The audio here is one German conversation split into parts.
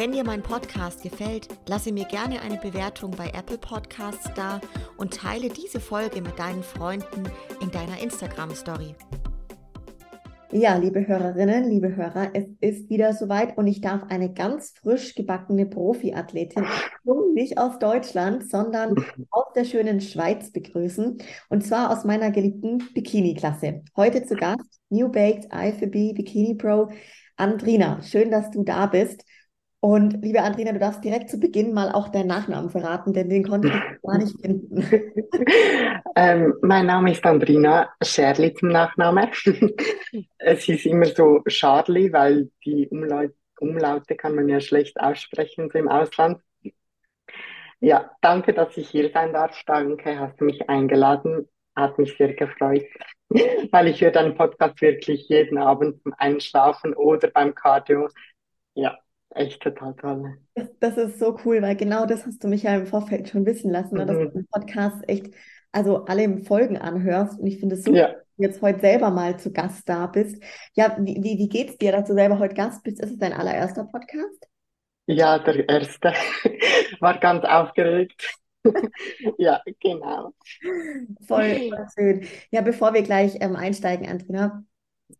Wenn dir mein Podcast gefällt, lasse mir gerne eine Bewertung bei Apple Podcasts da und teile diese Folge mit deinen Freunden in deiner Instagram Story. Ja, liebe Hörerinnen, liebe Hörer, es ist wieder soweit und ich darf eine ganz frisch gebackene Profiathletin nicht aus Deutschland, sondern aus der schönen Schweiz begrüßen und zwar aus meiner geliebten Bikini-Klasse. Heute zu Gast New Baked IFB Bikini Pro Andrina. Schön, dass du da bist. Und liebe Andrina, du darfst direkt zu Beginn mal auch deinen Nachnamen verraten, denn den konnte ich gar nicht finden. ähm, mein Name ist Andrina Scherli zum Nachname. es ist immer so Charlie, weil die Umlaut Umlaute kann man ja schlecht aussprechen so im Ausland. Ja, danke, dass ich hier sein darf. Danke, hast du mich eingeladen. Hat mich sehr gefreut, weil ich höre deinen Podcast wirklich jeden Abend zum Einschlafen oder beim Cardio. Ja, Echt total toll. Das, das, ist so cool, weil genau das hast du mich ja im Vorfeld schon wissen lassen, ne, dass du im Podcast echt, also alle Folgen anhörst. Und ich finde es super, ja. dass du jetzt heute selber mal zu Gast da bist. Ja, wie, wie, wie geht's dir, dass du selber heute Gast bist? Ist es dein allererster Podcast? Ja, der erste. War ganz aufgeregt. ja, genau. Voll, voll schön. Ja, bevor wir gleich ähm, einsteigen, Andrina,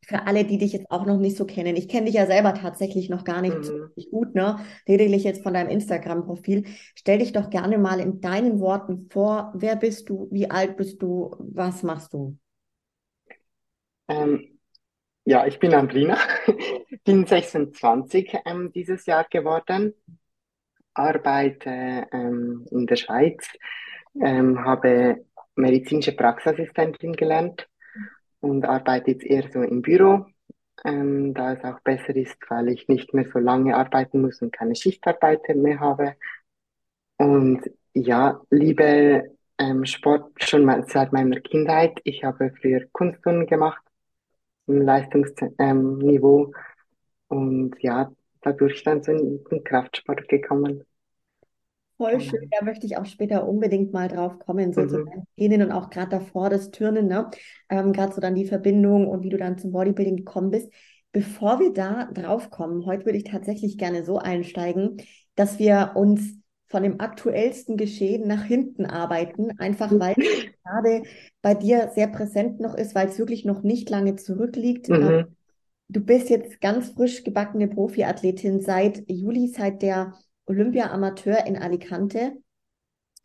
für alle, die dich jetzt auch noch nicht so kennen. Ich kenne dich ja selber tatsächlich noch gar nicht mhm. gut, ne? Lediglich jetzt von deinem Instagram-Profil. Stell dich doch gerne mal in deinen Worten vor. Wer bist du? Wie alt bist du? Was machst du? Ähm, ja, ich bin Andrina, bin 26 ähm, dieses Jahr geworden, arbeite ähm, in der Schweiz, ähm, habe medizinische Praxisassistentin gelernt und arbeite jetzt eher so im Büro, ähm, da es auch besser ist, weil ich nicht mehr so lange arbeiten muss und keine Schichtarbeit mehr habe. Und ja, liebe ähm, Sport schon mal seit meiner Kindheit. Ich habe früher Kunstturnen gemacht im Leistungsniveau ähm, und ja, dadurch dann so in den Kraftsport gekommen. Voll schön, da möchte ich auch später unbedingt mal drauf kommen, so mhm. zu deinen Genen und auch gerade davor das Turnen, ne? Ähm, gerade so dann die Verbindung und wie du dann zum Bodybuilding gekommen bist. Bevor wir da drauf kommen, heute würde ich tatsächlich gerne so einsteigen, dass wir uns von dem aktuellsten Geschehen nach hinten arbeiten, einfach weil es gerade bei dir sehr präsent noch ist, weil es wirklich noch nicht lange zurückliegt. Mhm. Ähm, du bist jetzt ganz frisch gebackene Profiathletin seit Juli, seit der Olympia-Amateur in Alicante.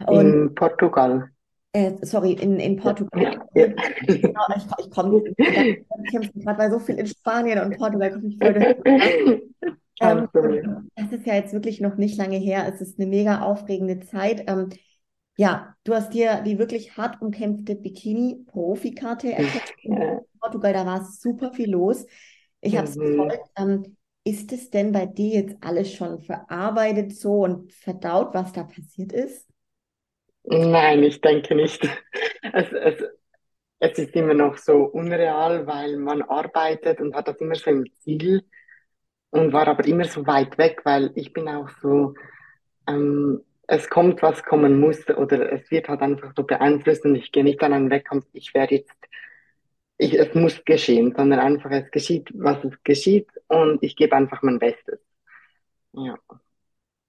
Und, in Portugal. Äh, sorry, in, in Portugal. Ja, ja. Genau, ich, ich komme gerade weil so viel in Spanien und Portugal komme ich voll ähm, Das ist ja jetzt wirklich noch nicht lange her. Es ist eine mega aufregende Zeit. Ähm, ja, du hast dir die wirklich hart umkämpfte Bikini-Profikarte erkämpft in Portugal. Da war super viel los. Ich habe es mhm. verfolgt. Ähm, ist es denn bei dir jetzt alles schon verarbeitet so und verdaut, was da passiert ist? Nein, ich denke nicht. Es, es, es ist immer noch so unreal, weil man arbeitet und hat das immer so im Ziel und war aber immer so weit weg, weil ich bin auch so, ähm, es kommt, was kommen muss oder es wird halt einfach so beeinflusst und ich gehe nicht an einen Wettkampf, ich werde jetzt ich, es muss geschehen, sondern einfach es geschieht, was es geschieht und ich gebe einfach mein Bestes. Ja.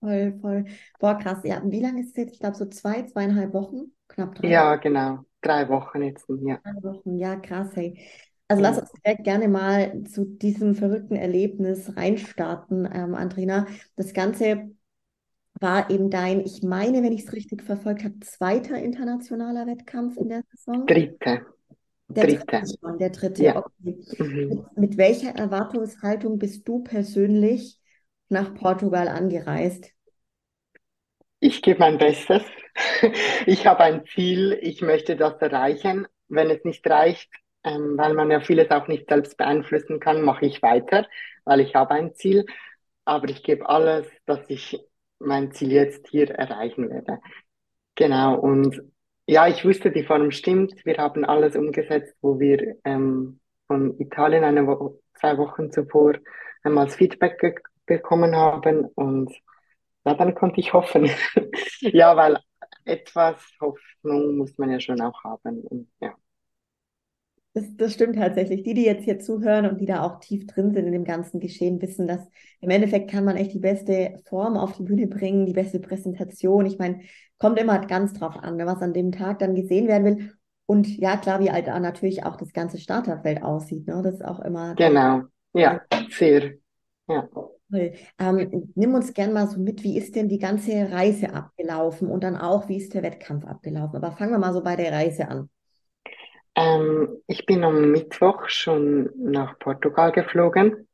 Voll, voll. Boah, krass. Ja, wie lange ist es jetzt? Ich glaube, so zwei, zweieinhalb Wochen? Knapp drei. Ja, genau. Drei Wochen jetzt. Ja. Drei Wochen, ja, krass, hey. Also lass uns direkt gerne mal zu diesem verrückten Erlebnis reinstarten, ähm, Andrina. Das Ganze war eben dein, ich meine, wenn ich es richtig verfolgt habe, zweiter internationaler Wettkampf in der Saison. Dritte. Der dritte. dritte schon, der dritte. Ja. Okay. Mhm. Mit, mit welcher Erwartungshaltung bist du persönlich nach Portugal angereist? Ich gebe mein Bestes. Ich habe ein Ziel, ich möchte das erreichen. Wenn es nicht reicht, ähm, weil man ja vieles auch nicht selbst beeinflussen kann, mache ich weiter, weil ich habe ein Ziel. Aber ich gebe alles, dass ich mein Ziel jetzt hier erreichen werde. Genau. Und ja, ich wusste, die Form stimmt. Wir haben alles umgesetzt, wo wir ähm, von Italien eine Wo zwei Wochen zuvor einmal Feedback ge bekommen haben. Und ja, dann konnte ich hoffen. Ja, weil etwas Hoffnung muss man ja schon auch haben. Und, ja. Das, das stimmt tatsächlich. Die, die jetzt hier zuhören und die da auch tief drin sind in dem ganzen Geschehen, wissen, dass im Endeffekt kann man echt die beste Form auf die Bühne bringen, die beste Präsentation. Ich meine, kommt immer ganz drauf an, was an dem Tag dann gesehen werden will. Und ja, klar, wie halt natürlich auch das ganze Starterfeld aussieht. Ne? Das ist auch immer. Genau, ja, sehr. Ja. Ähm, nimm uns gern mal so mit, wie ist denn die ganze Reise abgelaufen und dann auch, wie ist der Wettkampf abgelaufen? Aber fangen wir mal so bei der Reise an. Ähm, ich bin am Mittwoch schon nach Portugal geflogen,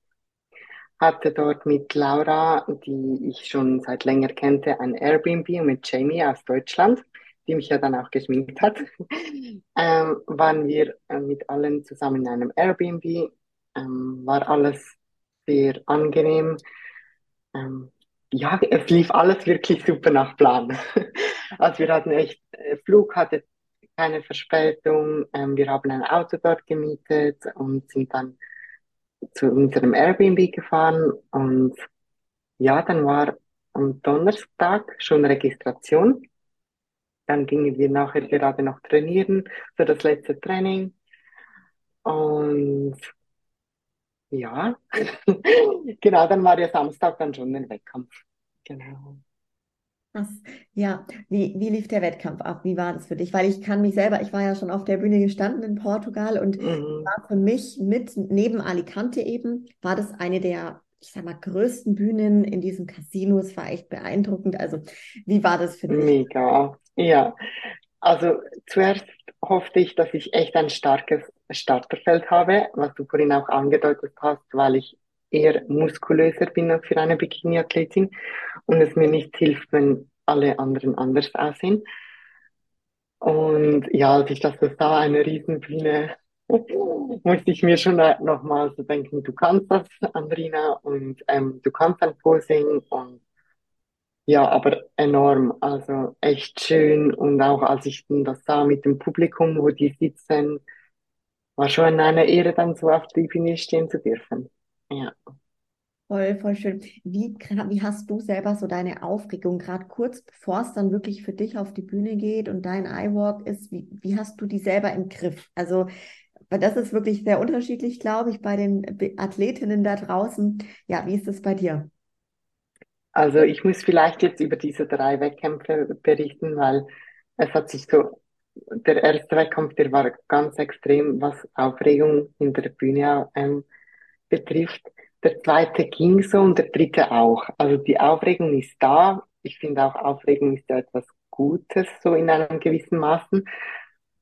hatte dort mit Laura, die ich schon seit länger kannte, ein Airbnb und mit Jamie aus Deutschland, die mich ja dann auch geschminkt hat, ähm, waren wir äh, mit allen zusammen in einem Airbnb. Ähm, war alles sehr angenehm. Ähm, ja, es lief alles wirklich super nach Plan. Also wir hatten echt, äh, Flug hatte keine Verspätung. Ähm, wir haben ein Auto dort gemietet und sind dann zu unserem Airbnb gefahren. Und ja, dann war am Donnerstag schon Registration. Dann gingen wir nachher gerade noch trainieren für das letzte Training. Und ja, genau, dann war ja Samstag dann schon ein Wettkampf. Genau. Ja, wie, wie lief der Wettkampf ab? Wie war das für dich? Weil ich kann mich selber, ich war ja schon auf der Bühne gestanden in Portugal und Mhm. war für mich mit neben Alicante eben, war das eine der, ich sag mal, größten Bühnen in diesem Casino. Es war echt beeindruckend. Also, wie war das für dich? Mega. Ja, also zuerst hoffte ich, dass ich echt ein starkes Starterfeld habe, was du vorhin auch angedeutet hast, weil ich eher muskulöser bin als für eine Bikini-Athletin und es mir nicht hilft, wenn alle anderen anders aussehen. Und ja, als ich das so sah, eine Riesenbühne, musste ich mir schon nochmal so denken, du kannst das, Andrina, und ähm, du kannst ein Posing und ja, aber enorm, also echt schön und auch als ich das sah mit dem Publikum, wo die sitzen, war schon eine Ehre, dann so auf der Bühne stehen zu dürfen. Ja. Voll, voll schön. Wie, wie hast du selber so deine Aufregung, gerade kurz bevor es dann wirklich für dich auf die Bühne geht und dein iWalk ist, wie, wie hast du die selber im Griff? Also, weil das ist wirklich sehr unterschiedlich, glaube ich, bei den Athletinnen da draußen. Ja, wie ist das bei dir? Also ich muss vielleicht jetzt über diese drei Wettkämpfe berichten, weil es hat sich so, der erste Wettkampf, der war ganz extrem, was Aufregung in der Bühne ähm, betrifft. Der zweite ging so und der dritte auch. Also die Aufregung ist da. Ich finde auch Aufregung ist ja etwas Gutes, so in einem gewissen Maßen.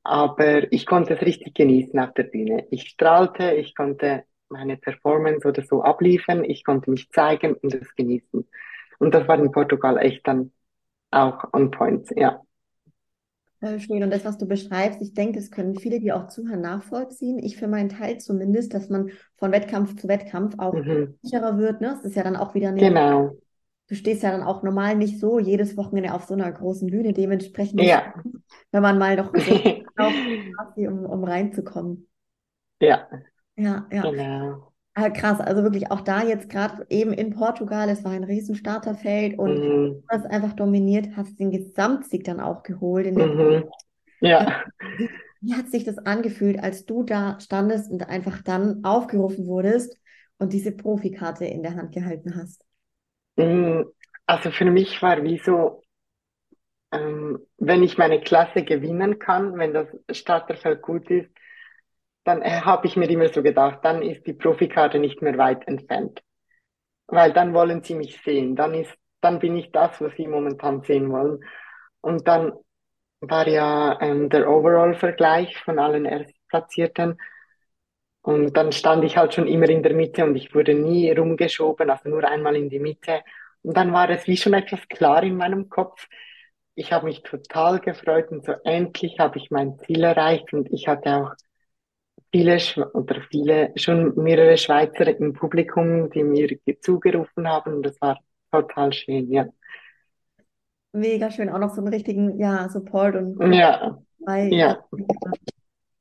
Aber ich konnte es richtig genießen auf der Bühne. Ich strahlte, ich konnte meine Performance oder so abliefern, ich konnte mich zeigen und es genießen. Und das war in Portugal echt dann auch on point, ja. Voll schön. Und das, was du beschreibst, ich denke, das können viele, die auch zuhören, nachvollziehen. Ich für meinen Teil zumindest, dass man von Wettkampf zu Wettkampf auch Mhm. sicherer wird. Ne? Es ist ja dann auch wieder eine Genau, Du stehst ja dann auch normal nicht so jedes Wochenende auf so einer großen Bühne. Dementsprechend ja. es wenn man mal noch so um, um reinzukommen. Ja, Ja, ja. genau. Ah, krass. Also wirklich auch da jetzt gerade eben in Portugal, es war ein riesen Starterfeld und du Mhm. hast einfach dominiert, hast den Gesamtsieg dann auch geholt Mhm. Ja. Wie, wie hat sich das angefühlt, als du da standest und einfach dann aufgerufen wurdest und diese Profikarte in der Hand gehalten hast? Mm, Also für mich war wie so, ähm, wenn ich meine Klasse gewinnen kann, wenn das Starterfeld gut ist, dann äh, habe ich mir immer so gedacht, dann ist die Profikarte nicht mehr weit entfernt. Weil dann wollen sie mich sehen. Dann ist, dann bin ich das, was sie momentan sehen wollen. Und dann war ja ähm, der Overall-Vergleich von allen Erstplatzierten. Und dann stand ich halt schon immer in der Mitte und ich wurde nie rumgeschoben, also nur einmal in die Mitte. Und dann war es wie schon etwas klar in meinem Kopf. Ich habe mich total gefreut und so endlich habe ich mein Ziel erreicht und ich hatte auch viele oder viele, schon mehrere Schweizer im Publikum, die mir ge- zugerufen haben das war total schön, ja. Mega schön. Auch noch so einen richtigen, ja, Support und Ja, bei. ja.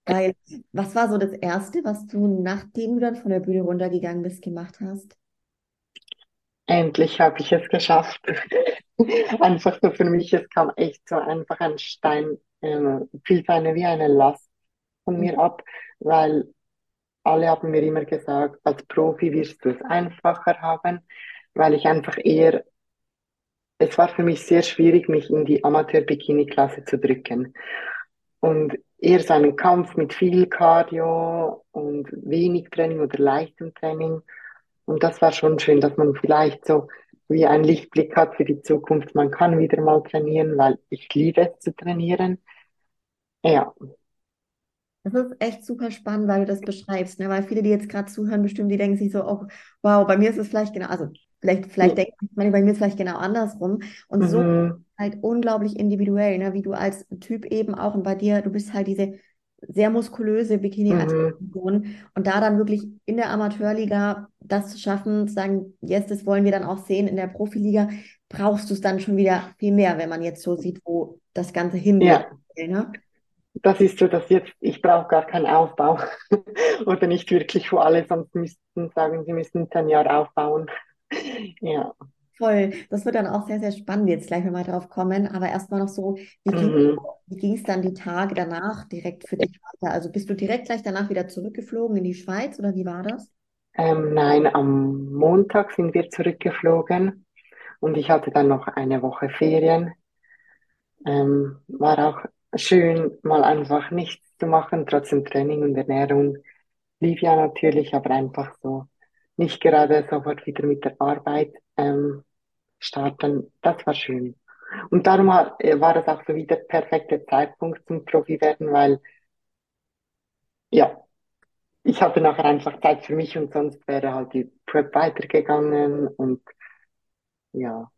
Geil. Was war so das Erste, was du, nachdem du dann von der Bühne runtergegangen bist, gemacht hast? Endlich habe ich es geschafft. Einfach so für mich, es kam echt so einfach ein Stein, äh, fiel so eine wie eine Last von mir ab, weil alle haben mir immer gesagt, als Profi wirst du es einfacher haben, weil ich einfach eher, es war für mich sehr schwierig, mich in die Amateur-Bikini-Klasse zu drücken. Und eher so einen Kampf mit viel Cardio und wenig Training oder leichtem Training. Und das war schon schön, dass man vielleicht so wie einen Lichtblick hat für die Zukunft. Man kann wieder mal trainieren, weil ich liebe es zu trainieren. Ja, Das ist echt super spannend, weil du das beschreibst, ne? Weil viele, die jetzt gerade zuhören, bestimmt, die denken sich so, oh, wow, bei mir ist es vielleicht genau, also vielleicht, vielleicht denken manche, bei mir ist es vielleicht genau andersrum. Und so mhm, halt unglaublich individuell, ne? Wie du als Typ eben auch und bei dir, du bist halt diese sehr muskulöse mhm, Bikini-Athletin und da dann wirklich in der Amateurliga das zu schaffen, zu sagen, yes, das wollen wir dann auch sehen in der Profiliga, brauchst du es dann schon wieder viel mehr, wenn man jetzt so sieht, wo das Ganze hingeht, ja, ne? Das ist so, dass jetzt, ich brauche gar keinen Aufbau oder nicht wirklich, wo alle sonst müssten sagen, sie müssen ein Jahr aufbauen. Ja, Voll. Das wird dann auch sehr, sehr spannend jetzt gleich, wir drauf kommen. Aber erstmal noch so, wie ging, mhm. ging es dann die Tage danach direkt für dich weiter? Also bist du direkt gleich danach wieder zurückgeflogen in die Schweiz oder wie war das? Ähm, nein, am Montag sind wir zurückgeflogen und ich hatte dann noch eine Woche Ferien. Ähm, war auch schön, mal einfach nichts zu machen, trotzdem Training und Ernährung lief ja natürlich, aber einfach so nicht gerade sofort wieder mit der Arbeit ähm, starten. Das war schön. Und darum war, äh, war das auch so wieder der perfekte Zeitpunkt zum Profi werden, weil ja, ich hatte nachher einfach Zeit für mich und sonst wäre halt die Prep weitergegangen und ja,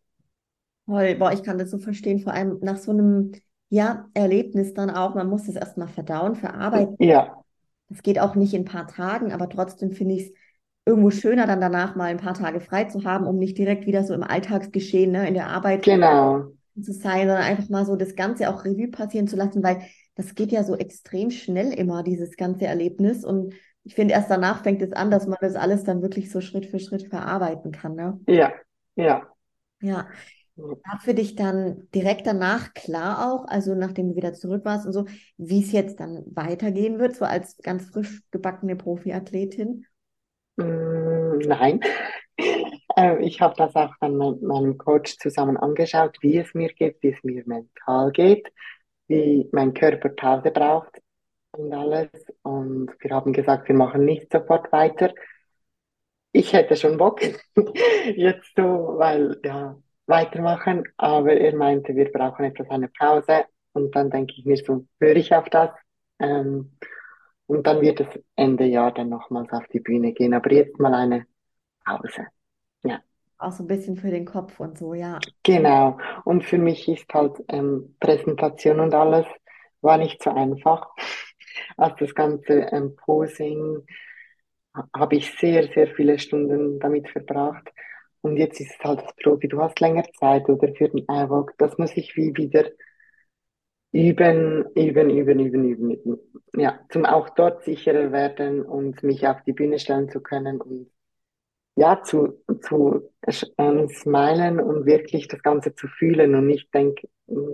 Voll. Boah, ich kann das so verstehen, vor allem nach so einem, ja, Erlebnis dann auch. Man muss das erstmal verdauen, verarbeiten. ja, Das geht auch nicht in ein paar Tagen, aber trotzdem finde ich es irgendwo schöner, dann danach mal ein paar Tage frei zu haben, um nicht direkt wieder so im Alltagsgeschehen, ne, in der Arbeit genau, zu sein, sondern einfach mal so das Ganze auch Revue passieren zu lassen, weil das geht ja so extrem schnell immer, dieses ganze Erlebnis. Und ich finde, erst danach fängt es an, dass man das alles dann wirklich so Schritt für Schritt verarbeiten kann, ne? ja, ja. Ja. War für dich dann direkt danach klar auch, also nachdem du wieder zurück warst und so, wie es jetzt dann weitergehen wird, so als ganz frisch gebackene Profiathletin? Mm, nein. Äh, ich habe das auch dann mit meinem Coach zusammen angeschaut, wie es mir geht, wie es mir mental geht, wie mein Körper Pause braucht und alles. Und wir haben gesagt, wir machen nicht sofort weiter. Ich hätte schon Bock jetzt so, weil ja, weitermachen, aber er meinte, wir brauchen etwas eine Pause. Und dann denke ich mir so, höre ich auf das? Ähm, und dann wird es Ende Jahr dann nochmals auf die Bühne gehen, aber jetzt mal eine Pause. Ja. Auch so ein bisschen für den Kopf und so, ja. Genau. Und für mich ist halt ähm, Präsentation und alles war nicht so einfach. Also das ganze ähm, Posing ha- habe ich sehr, sehr viele Stunden damit verbracht. Und jetzt ist es halt das Profi. Du hast länger Zeit oder für den iValk. Das muss ich wie wieder üben, üben, üben, üben, üben, üben. Ja, zum auch dort sicherer werden und mich auf die Bühne stellen zu können und ja, zu, zu ähm, smilen und wirklich das Ganze zu fühlen und nicht denken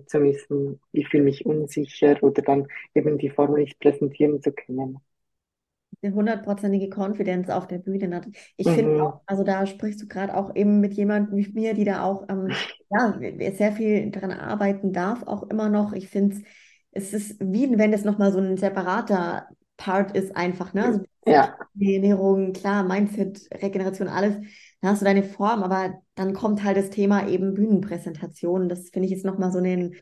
zu müssen, ich fühle mich unsicher oder dann eben die Formel nicht präsentieren zu können. Eine hundertprozentige Confidence auf der Bühne. hat. Ich finde Mhm. auch, also da sprichst du gerade auch eben mit jemandem wie mir, die da auch ähm, ja, sehr viel dran arbeiten darf, auch immer noch. Ich finde es, es ist wie wenn es nochmal so ein separater Part ist, einfach, ne? Also Ja, die Ernährung, klar, Mindset, Regeneration, alles, da hast du deine Form, aber dann kommt halt das Thema eben Bühnenpräsentation. Das finde ich jetzt nochmal so ein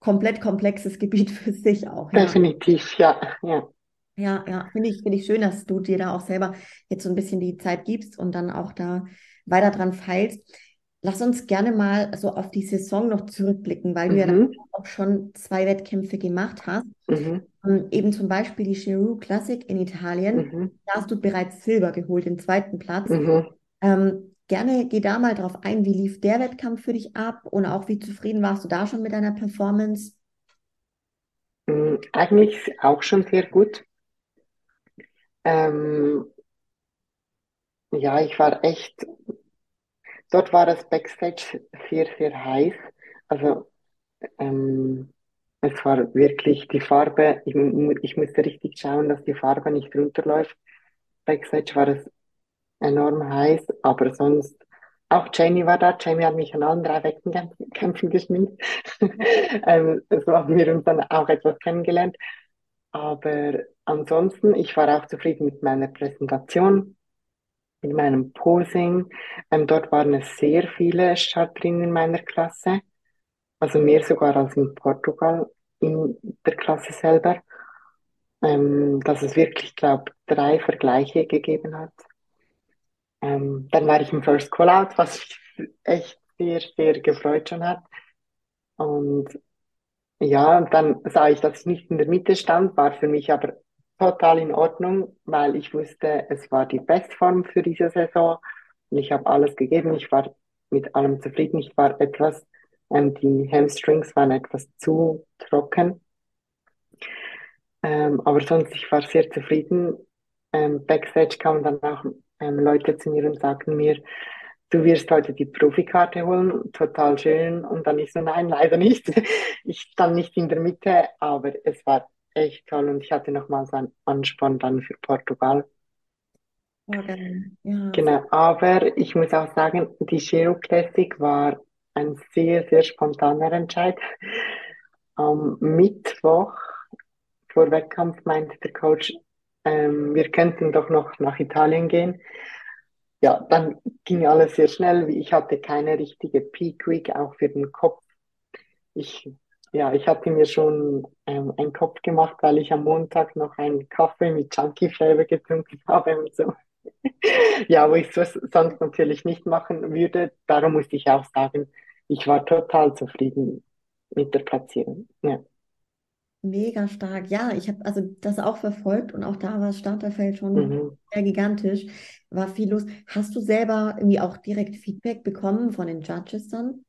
komplett komplexes Gebiet für sich auch, ja. definitiv, ja, ja. Ja, ja, finde ich, finde ich schön, dass du dir da auch selber jetzt so ein bisschen die Zeit gibst und dann auch da weiter dran feilst. Lass uns gerne mal so auf die Saison noch zurückblicken, weil du ja dann Mhm, auch schon zwei Wettkämpfe gemacht hast. mhm, Ähm, eben zum Beispiel die Chiru Classic in Italien. mhm, Da hast du bereits Silber geholt, den zweiten Platz. mhm, Ähm, gerne geh da mal drauf ein, wie lief der Wettkampf für dich ab und auch wie zufrieden warst du da schon mit deiner Performance? Mm, Eigentlich auch schon sehr gut. Ähm, ja, ich war echt, dort war das Backstage sehr, sehr heiß. Also ähm, es war wirklich die Farbe, ich, ich musste richtig schauen, dass die Farbe nicht runterläuft. Backstage war es enorm heiß, aber sonst, auch Jamie war da. Jamie hat mich an allen drei Wettkämpfen Kämpfen geschminkt. Ähm, so haben wir uns dann auch etwas kennengelernt. Aber ansonsten, ich war auch zufrieden mit meiner Präsentation, mit meinem Posing. Ähm, dort waren es sehr viele Starterinnen in meiner Klasse, also mehr sogar als in Portugal in der Klasse selber, ähm, dass es wirklich, glaube drei Vergleiche gegeben hat. Ähm, dann war ich im First Call-Out, was mich echt sehr, sehr gefreut schon hat. Und Ja, und dann sah ich, dass ich nicht in der Mitte stand, war für mich aber total in Ordnung, weil ich wusste, es war die Bestform für diese Saison und ich habe alles gegeben. Ich war mit allem zufrieden. Ich war etwas, ähm, die Hamstrings waren etwas zu trocken, ähm, aber sonst, ich war sehr zufrieden. Ähm, Backstage kamen dann auch ähm, Leute zu mir und sagten mir, du wirst heute die Profikarte holen, total schön. Und dann ich so, nein, leider nicht. Ich stand nicht in der Mitte, aber es war echt toll und ich hatte nochmals einen Ansporn dann für Portugal. Geil. Ja. Genau, aber ich muss auch sagen, die Giro Classic war ein sehr, sehr spontaner Entscheid. Am Mittwoch vor Wettkampf meinte der Coach, ähm, wir könnten doch noch nach Italien gehen. Ja, dann ging alles sehr schnell. Ich hatte keine richtige Peak Week, auch für den Kopf. Ich, ja, ich hatte mir schon ähm, einen Kopf gemacht, weil ich am Montag noch einen Kaffee mit Chunky Flavor getrunken habe und so. Ja, wo ich es sonst natürlich nicht machen würde. Darum musste ich auch sagen, ich war total zufrieden mit der Platzierung. Ja. Mega stark. Ja, ich habe also das auch verfolgt und auch da war das Starterfeld schon Mhm. sehr gigantisch. War viel los. Hast du selber irgendwie auch direkt Feedback bekommen von den Judges dann?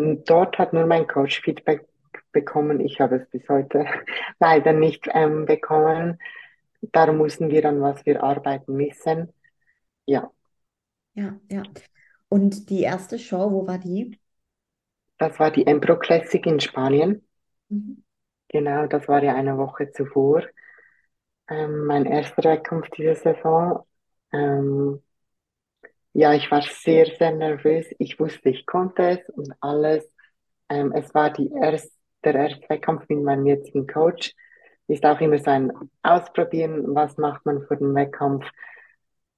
Und Dort hat nur mein Coach Feedback bekommen. Ich habe es bis heute leider nicht ähm, bekommen. Darum mussten wir an was wir arbeiten müssen. Ja, Ja, ja. Und die erste Show, wo war die? das war die Embro Classic in Spanien. Mhm. Genau, das war ja eine Woche zuvor. Ähm, mein erster Wettkampf diese Saison. Ähm, ja, ich war sehr, sehr nervös. Ich wusste, ich konnte es und alles. Ähm, es war die erst, der erste Wettkampf mit meinem jetzigen Coach. Ist auch immer so ein Ausprobieren, was macht man vor dem Wettkampf.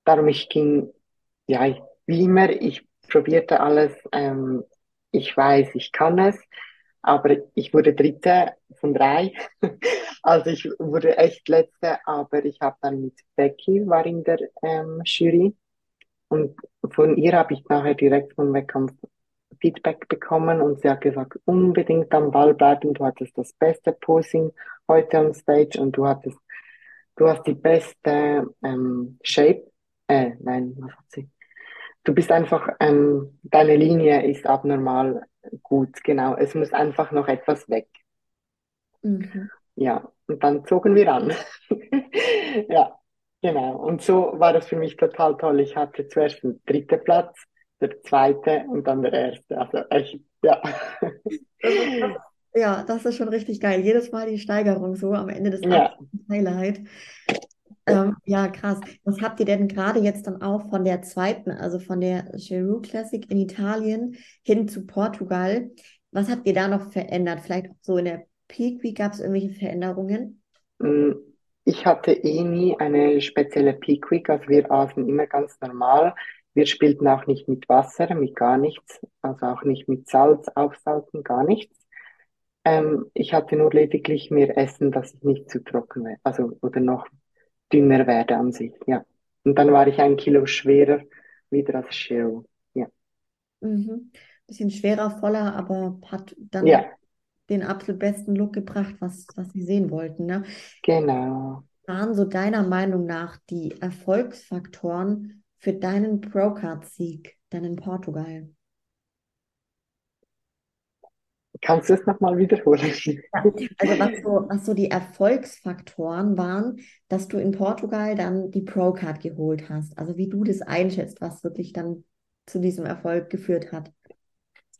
Darum ich ging, ja, ich, wie immer, ich probierte alles. Ähm, ich weiß, ich kann es, aber ich wurde Dritte von drei. Also ich wurde echt Letzte, aber ich habe dann mit Becky war in der ähm, Jury und von ihr habe ich nachher direkt vom Wettkampf Feedback bekommen und sie hat gesagt, unbedingt am Ball bleiben. Du hattest das beste Posing heute on Stage und du hattest, du hast die beste ähm, Shape. Äh, nein, was hat sie? Du bist einfach, ähm, deine Linie ist abnormal gut, genau. Es muss einfach noch etwas weg. Mhm. Ja, und dann zogen wir an. Ja, genau. Und so war das für mich total toll. Ich hatte zuerst den dritten Platz, der zweite und dann der erste. Also echt, ja. Ja, das ist schon richtig geil. Jedes Mal die Steigerung so am Ende des Ja. Highlight. Ähm, ja, krass. Was habt ihr denn gerade jetzt dann auch von der zweiten, also von der Giroud Classic in Italien hin zu Portugal? Was habt ihr da noch verändert? Vielleicht auch so in der Peak Week gab es irgendwelche Veränderungen? Mm, Ich hatte eh nie eine spezielle Peak Week, also wir aßen immer ganz normal. Wir spielten auch nicht mit Wasser, mit gar nichts, also auch nicht mit Salz, Aufsalzen, gar nichts. Ähm, ich hatte nur lediglich mehr Essen, dass ich nicht zu trocken werde, also oder noch dünner werde an sich, ja. Und dann war ich ein Kilo schwerer wieder als Cheryl. Ja. Mhm. Bisschen schwerer, voller, aber hat dann Ja, den absolut besten Look gebracht, was, was sie sehen wollten, ne? genau. waren so deiner Meinung nach die Erfolgsfaktoren für deinen Procard-Sieg dann in Portugal? Kannst du es nochmal wiederholen? Ja, also was so, was so die Erfolgsfaktoren waren, dass du in Portugal dann die Procard geholt hast. Also wie du das einschätzt, was wirklich dann zu diesem Erfolg geführt hat.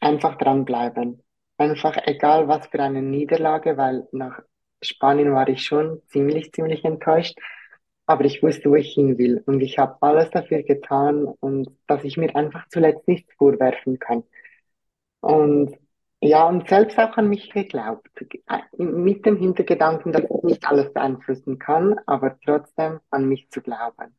Einfach dranbleiben. Einfach egal was für eine Niederlage, weil nach Spanien war ich schon ziemlich, ziemlich enttäuscht. Aber ich wusste, wo ich hin will. Und ich habe alles dafür getan und dass ich mir einfach zuletzt nichts vorwerfen kann. Und ja, und selbst auch an mich geglaubt. Mit dem Hintergedanken, dass ich nicht alles beeinflussen kann, aber trotzdem an mich zu glauben.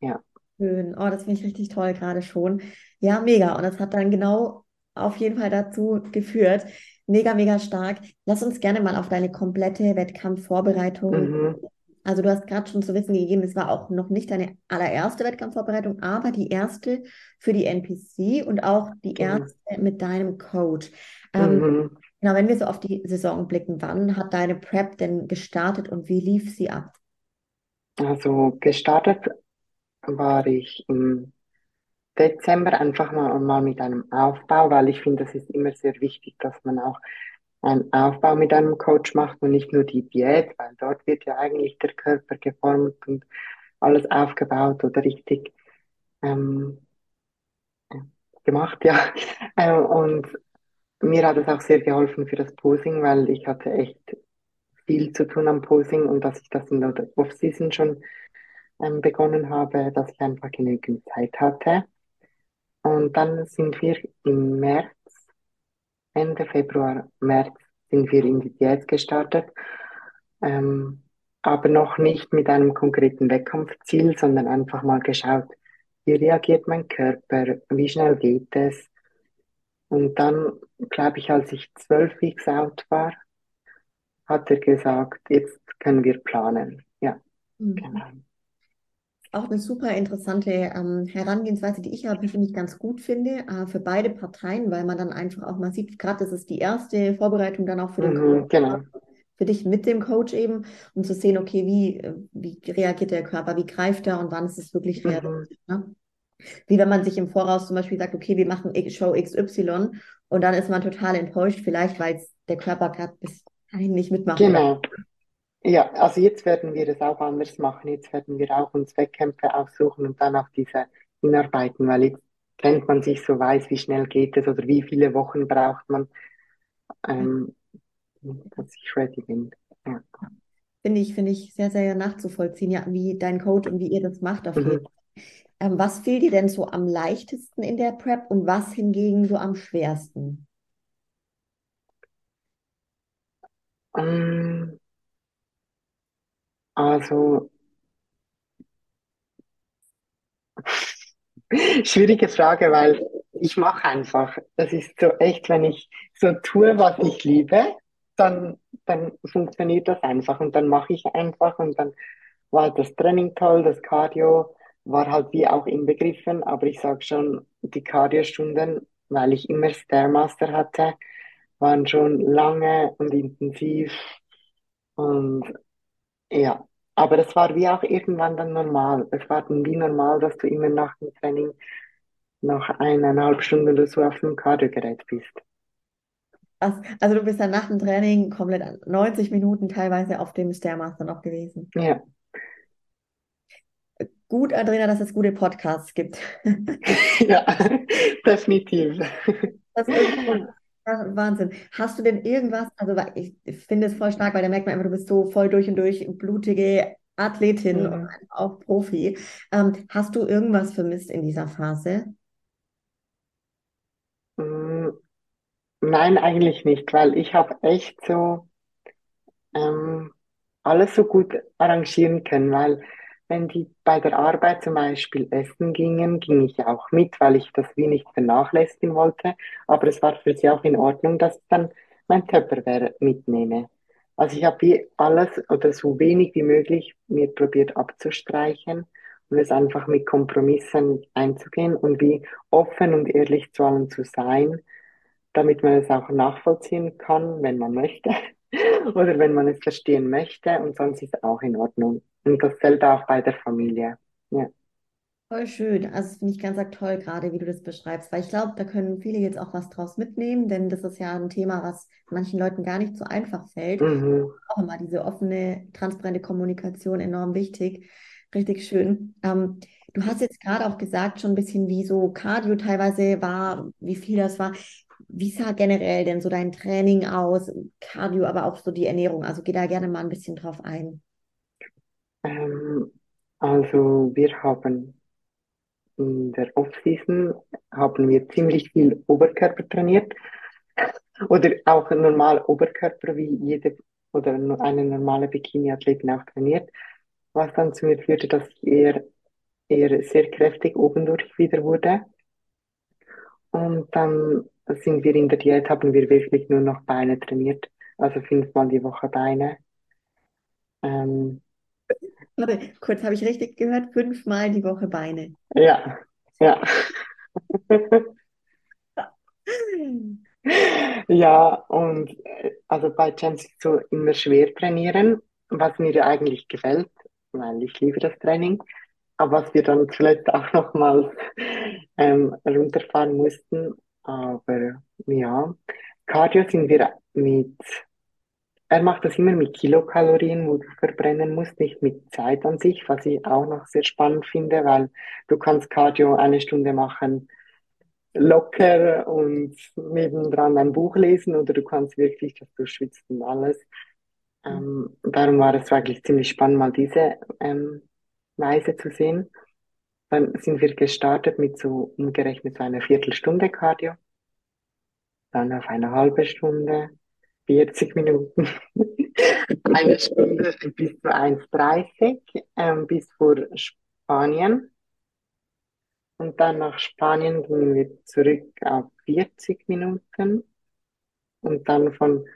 Ja. Schön. Oh, das finde ich richtig toll gerade schon. Ja, mega. Und das hat dann genau auf jeden Fall dazu geführt. Mega, mega stark. Lass uns gerne mal auf deine komplette Wettkampfvorbereitung Mhm. Also du hast gerade schon zu wissen gegeben, es war auch noch nicht deine allererste Wettkampfvorbereitung, aber die erste für die NPC und auch die Genau. erste mit deinem Coach. Ähm, Mhm. genau, wenn wir so auf die Saison blicken, wann hat deine Prep denn gestartet und wie lief sie ab? Also gestartet war ich im Dezember einfach mal, mal mit einem Aufbau, weil ich finde, das ist immer sehr wichtig, dass man auch einen Aufbau mit einem Coach macht und nicht nur die Diät, weil dort wird ja eigentlich der Körper geformt und alles aufgebaut oder richtig ähm, gemacht, ja. Äh, und mir hat es auch sehr geholfen für das Posing, weil ich hatte echt viel zu tun am Posing und dass ich das in der Off-Season schon ähm, begonnen habe, dass ich einfach genügend Zeit hatte. Und dann sind wir im März, Ende Februar, März, sind wir in die Diät gestartet. Ähm, aber noch nicht mit einem konkreten Wettkampfziel, sondern einfach mal geschaut, wie reagiert mein Körper, wie schnell geht es. Und dann, glaube ich, als ich zwölf Weeks out war, hat er gesagt, jetzt können wir planen. Ja, Mhm. genau. Auch eine super interessante ähm, Herangehensweise, die ich ja persönlich ganz gut finde, äh, für beide Parteien, weil man dann einfach auch mal sieht, gerade das ist die erste Vorbereitung dann auch für den Mhm, Coach, genau. für dich mit dem Coach eben, um zu sehen, okay, wie, wie reagiert der Körper, wie greift er und wann ist es wirklich Mhm, realistisch. Ne? Wie wenn man sich im Voraus zum Beispiel sagt, okay, wir machen Show XY und dann ist man total enttäuscht, vielleicht weil der Körper gerade bis dahin nicht mitmacht. Genau. Ja, also jetzt werden wir es auch anders machen. Jetzt werden wir auch uns Wettkämpfe aussuchen und dann auf diese hinarbeiten, weil jetzt kennt man sich so, weiß, wie schnell geht es oder wie viele Wochen braucht man, ähm, dass ich ready bin. Ja. Finde ich, finde ich sehr, sehr nachzuvollziehen, ja, wie dein Coach und wie ihr das macht auf jeden Mhm. Fall. Ähm, was fiel dir denn so am leichtesten in der Prep und was hingegen so am schwersten? Ähm, Also, schwierige Frage, weil ich mache einfach. Das ist so echt, wenn ich so tue, was ich liebe, dann, dann funktioniert das einfach und dann mache ich einfach und dann war das Training toll, das Cardio war halt wie auch inbegriffen, aber ich sag schon, die Cardio-Stunden, weil ich immer Stairmaster hatte, waren schon lange und intensiv und ja. Aber das war wie auch irgendwann dann normal. Es war dann wie normal, dass du immer nach dem Training noch eineinhalb Stunden oder so auf dem Cardio-Gerät bist. Also du bist dann nach dem Training komplett an 90 Minuten teilweise auf dem Stairmaster noch gewesen. Ja, Gut, Adrena, dass es gute Podcasts gibt. ja, definitiv. Das ist Ja, Wahnsinn. Hast du denn irgendwas, also ich finde es voll stark, weil da merkt man immer, du bist so voll durch und durch blutige Athletin und Mhm. auch Profi. Ähm, hast du irgendwas vermisst in dieser Phase? Mm, Nein, eigentlich nicht, weil ich habe echt so ähm, alles so gut arrangieren können, weil wenn die bei der Arbeit zum Beispiel essen gingen, ging ich auch mit, weil ich das wie nicht vernachlässigen wollte. Aber es war für sie auch in Ordnung, dass ich dann mein Tupperware mitnehme. Also ich habe alles oder so wenig wie möglich mir probiert abzustreichen und es einfach mit Kompromissen einzugehen und wie offen und ehrlich zu allem zu sein, damit man es auch nachvollziehen kann, wenn man möchte. Oder wenn man es verstehen möchte und sonst ist es auch in Ordnung. Und dasselbe auch bei der Familie. Ja. Voll schön. Also, das finde ich ganz toll, gerade wie du das beschreibst, weil ich glaube, da können viele jetzt auch was draus mitnehmen, denn das ist ja ein Thema, was manchen Leuten gar nicht so einfach fällt. Mhm. Auch immer diese offene, transparente Kommunikation enorm wichtig. Richtig schön. Ähm, du hast jetzt gerade auch gesagt, schon ein bisschen, wie so Cardio teilweise war, wie viel das war. Wie sah generell denn so dein Training aus? Cardio, aber auch so die Ernährung. Also geh da gerne mal ein bisschen drauf ein. Ähm, also wir haben in der Off-Season haben wir ziemlich viel Oberkörper trainiert oder auch normal Oberkörper wie jede oder eine normale Bikini-Athletin auch trainiert, was dann zu mir führte, dass eher, eher sehr kräftig obendurch wieder wurde. Und dann sind wir in der Diät, haben wir wirklich nur noch Beine trainiert, also fünfmal die Woche Beine. Ähm, Warte, kurz habe ich richtig gehört, fünfmal die Woche Beine. ja, ja. Ja, und also bei Champs ist so immer schwer trainieren, was mir eigentlich gefällt, weil ich liebe das Training. Aber was wir dann zuletzt auch nochmals ähm, runterfahren mussten. Aber ja, Cardio sind wir mit, er macht das immer mit Kilokalorien, wo du verbrennen musst, nicht mit Zeit an sich, was ich auch noch sehr spannend finde, weil du kannst Cardio eine Stunde machen locker und nebendran ein Buch lesen oder du kannst wirklich, dass du schwitzt und alles. Ähm, darum war es eigentlich ziemlich spannend, mal diese ähm, Weise zu sehen. Dann sind wir gestartet mit so umgerechnet so einer Viertelstunde Cardio, dann auf eine halbe Stunde, 40 Minuten, eine Stunde bis zu 1,30 ähm, bis vor Spanien. Und dann nach Spanien gingen wir zurück auf 40 Minuten und dann von,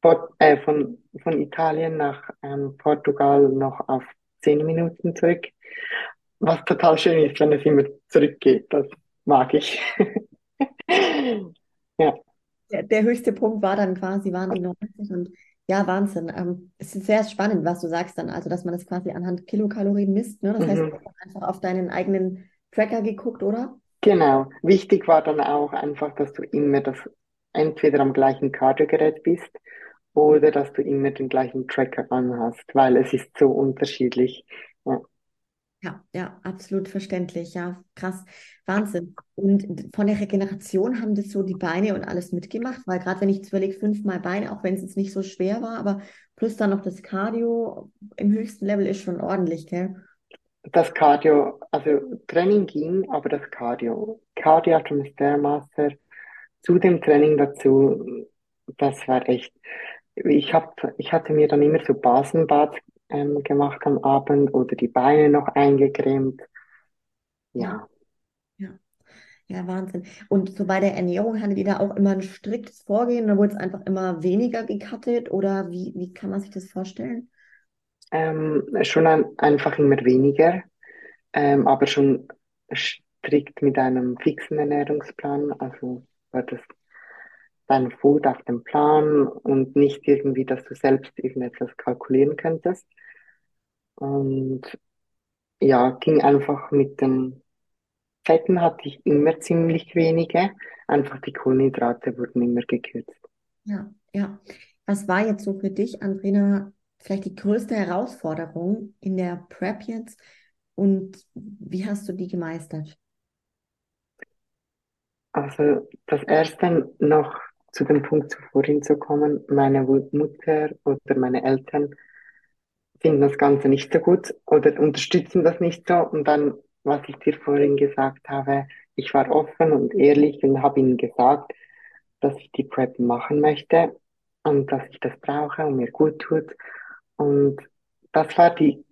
Port äh, von, von Italien nach ähm, Portugal noch auf 10 Minuten zurück. Was total schön ist, wenn es immer zurückgeht. Das mag ich. Ja. Der, der höchste Punkt war dann quasi, waren die 90 und ja, Wahnsinn. Ähm, es ist sehr spannend, was du sagst dann, also dass man das quasi anhand Kilokalorien misst. Ne? Das heißt, du Mhm. hast einfach auf deinen eigenen Tracker geguckt, oder? Genau. Wichtig war dann auch einfach, dass du immer das entweder am gleichen Kardiogerät bist oder dass du immer den gleichen Tracker anhast, weil es ist so unterschiedlich. Ja. Ja, ja, absolut verständlich. Ja, krass. Wahnsinn. Und von der Regeneration haben das so die Beine und alles mitgemacht, weil gerade wenn ich jetzt fünfmal Beine, auch wenn es jetzt nicht so schwer war, aber plus dann noch das Cardio im höchsten Level ist schon ordentlich, gell? Das Cardio, also Training ging, aber das Cardio, Cardio Stairmaster zu dem Training dazu, das war echt. Ich hab, ich hatte mir dann immer so Basenbad ähm, gemacht am Abend oder die Beine noch eingecremt. Ja, Ja. ja. Wahnsinn. Und so bei der Ernährung hattet ihr da auch immer ein striktes Vorgehen? Oder wurde es einfach immer weniger gecuttet? Oder wie, wie kann man sich das vorstellen? Ähm, schon ein, einfach immer weniger, ähm, aber schon strikt mit einem fixen Ernährungsplan. Also war das dein Food auf dem Plan und nicht irgendwie, dass du selbst irgendetwas kalkulieren könntest. Und ja, ging einfach mit den Fetten hatte ich immer ziemlich wenige. Einfach die Kohlenhydrate wurden immer gekürzt. Ja, ja. Was war jetzt so für dich, Andrina, vielleicht die größte Herausforderung in der Prep jetzt? Und wie hast du die gemeistert? Also das erste noch zu dem Punkt zuvor hinzukommen, meine Mutter oder meine Eltern finden das Ganze nicht so gut oder unterstützen das nicht so. Und dann, was ich dir vorhin gesagt habe, ich war offen und ehrlich und habe ihnen gesagt, dass ich die Prep machen möchte und dass ich das brauche und mir gut tut. Und das war die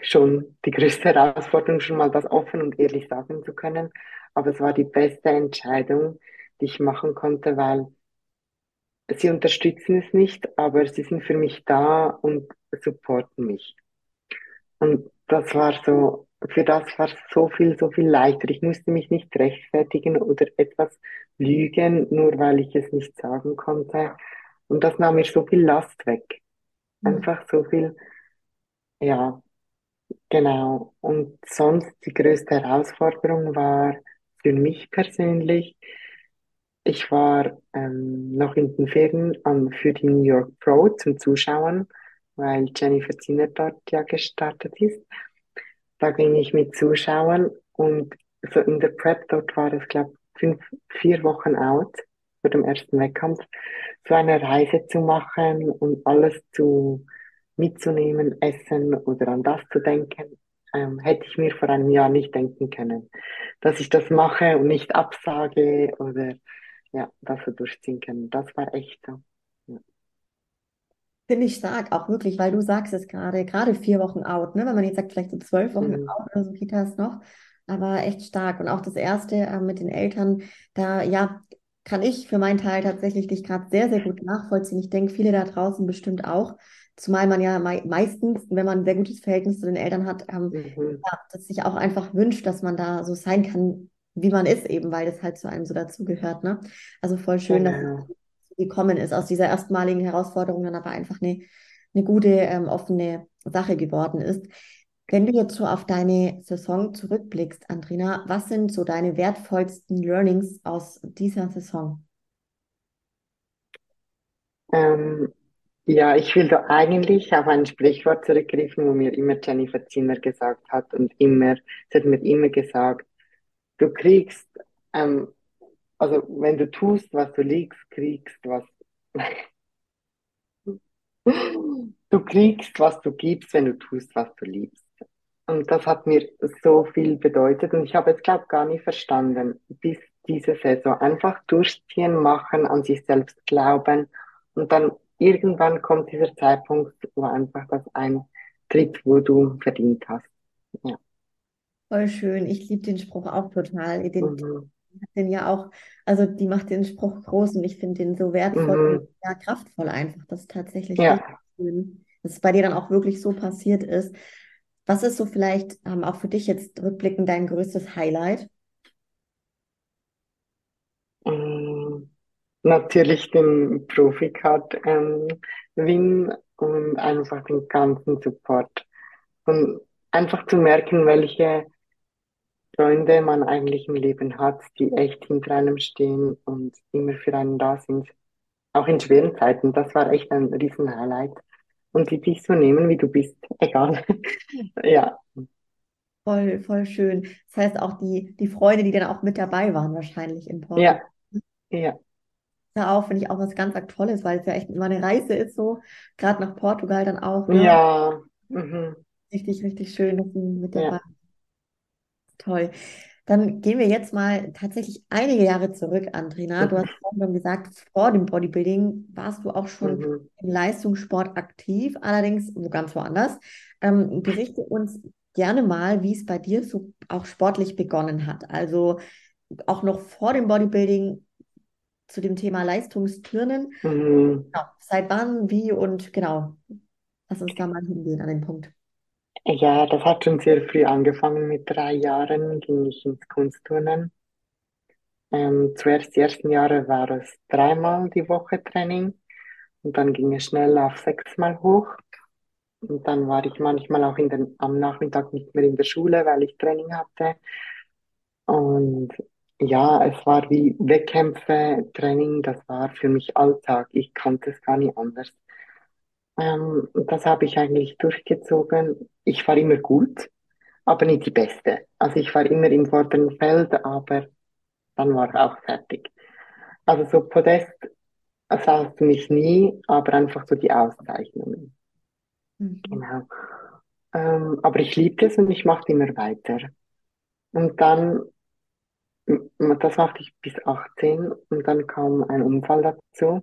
schon die größte Herausforderung, schon mal das offen und ehrlich sagen zu können. Aber es war die beste Entscheidung, die ich machen konnte, weil sie unterstützen es nicht, aber sie sind für mich da und supporten mich. Und das war so, für das war so viel, so viel leichter. Ich musste mich nicht rechtfertigen oder etwas lügen, nur weil ich es nicht sagen konnte. Und das nahm mir so viel Last weg. Hm. Einfach so viel, ja, genau. Und sonst die größte Herausforderung war für mich persönlich, ich war ähm, noch in den Ferien an, für die New York Pro zum Zuschauen, weil Jennifer Zinner dort ja gestartet ist. Da ging ich mit Zuschauen und so in der Prep dort war es, glaube fünf, vier Wochen out vor dem ersten Wettkampf, so eine Reise zu machen und alles zu mitzunehmen, essen oder an das zu denken, ähm, hätte ich mir vor einem Jahr nicht denken können, dass ich das mache und nicht absage oder ja, das so durchziehen können. Das war echt so. Ja. Finde ich stark, auch wirklich, weil du sagst es gerade, gerade vier Wochen out, ne? Wenn man jetzt sagt, vielleicht so zwölf Wochen Mhm. out oder so das noch, aber echt stark. Und auch das erste äh, mit den Eltern, da ja, kann ich für meinen Teil tatsächlich dich gerade sehr, sehr gut nachvollziehen. Ich denke, viele da draußen bestimmt auch. Zumal man ja mei meistens, wenn man ein sehr gutes Verhältnis zu den Eltern hat, ähm, Mhm. ja, das sich auch einfach wünscht, dass man da so sein kann, wie man ist, eben, weil das halt zu einem so dazugehört, ne? Also voll schön, dass es Genau. Gekommen ist, aus dieser erstmaligen Herausforderung dann aber einfach eine, eine gute, ähm, offene Sache geworden ist. Wenn du jetzt so auf deine Saison zurückblickst, Andrina, was sind so deine wertvollsten Learnings aus dieser Saison? Ähm, ja, ich will da eigentlich auf ein Sprichwort zurückgreifen, wo mir immer Jennifer Zinner gesagt hat und immer, sie hat mir immer gesagt, du kriegst, ähm, also wenn du tust, was du liebst, kriegst, was du kriegst, was du gibst, wenn du tust, was du liebst. Und das hat mir so viel bedeutet und ich habe es, glaube gar nicht verstanden bis diese Saison. Einfach durchziehen, machen, an sich selbst glauben und dann irgendwann kommt dieser Zeitpunkt, wo einfach das eintritt, wo du verdient hast. Ja. Voll schön. Ich liebe den Spruch auch total. Den, Mhm. Den ja auch, also die macht den Spruch groß und ich finde den so wertvoll und Mhm. ja, kraftvoll einfach. Das ist tatsächlich Ja. schön, dass es bei dir dann auch wirklich so passiert ist. Was ist so vielleicht ähm, auch für dich jetzt rückblickend dein größtes Highlight? Mhm. Natürlich den Profi-Card ähm, Win und einfach den ganzen Support. Und einfach zu merken, welche Freunde man eigentlich im Leben hat, die echt hinter einem stehen und immer für einen da sind. Auch in schweren Zeiten. Das war echt ein riesen Highlight. Und die dich so nehmen, wie du bist. Egal. Ja. Voll, voll schön. Das heißt auch die, die Freunde, die dann auch mit dabei waren, wahrscheinlich in Portugal. Ja. Ja. Ja, auch finde ich auch was ganz Tolles, weil es ja echt immer eine Reise ist, so gerade nach Portugal dann auch, ne? Ja. Mhm. Richtig, richtig schön, dass sie mit dabei Ja. Toll. Dann gehen wir jetzt mal tatsächlich einige Jahre zurück, Andrina. Du hast vorhin schon gesagt, vor dem Bodybuilding warst du auch schon Mhm. im Leistungssport aktiv, allerdings so ganz woanders. Ähm, berichte uns gerne mal, wie es bei dir so auch sportlich begonnen hat. Also auch noch vor dem Bodybuilding zu dem Thema Leistungsturnen. Mhm. Genau. Seit wann, wie und genau. Lass uns da mal hingehen an den Punkt. Ja, das hat schon sehr früh angefangen. Mit drei Jahren ging ich ins Kunstturnen. Ähm, zuerst die ersten Jahre war es dreimal die Woche Training und dann ging es schnell auf sechsmal hoch. Und dann war ich manchmal auch in den, am Nachmittag nicht mehr in der Schule, weil ich Training hatte. Und ja, es war wie Wettkämpfe, Training, das war für mich Alltag. Ich kannte es gar nicht anders. Ähm, das habe ich eigentlich durchgezogen. Ich war immer gut, aber nicht die Beste. Also ich war immer im vorderen Feld, aber dann war auch fertig. Also so Podest saß du mich nie, aber einfach so die Auszeichnungen. Mhm. Genau. Ähm, aber ich liebte es und ich machte immer weiter. Und dann, das machte ich bis 18 und dann kam ein Unfall dazu.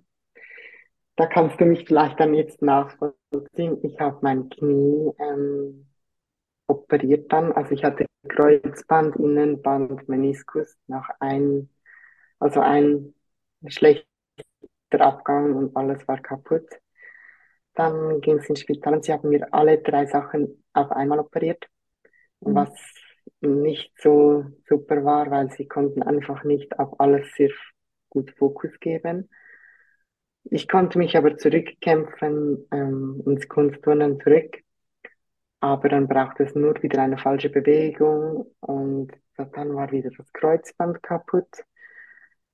Da kannst du mich vielleicht dann jetzt nachvollziehen. Ich habe mein Knie ähm, operiert dann. Also ich hatte Kreuzband, Innenband, Meniskus nach ein, also ein schlechter Abgang und alles war kaputt. Dann ging es ins Spital und sie haben mir alle drei Sachen auf einmal operiert, Mhm. was nicht so super war, weil sie konnten einfach nicht auf alles sehr gut Fokus geben. Ich konnte mich aber zurückkämpfen, ähm, ins Kunstturnen zurück. aber dann braucht es nur wieder eine falsche Bewegung und dann war wieder das Kreuzband kaputt.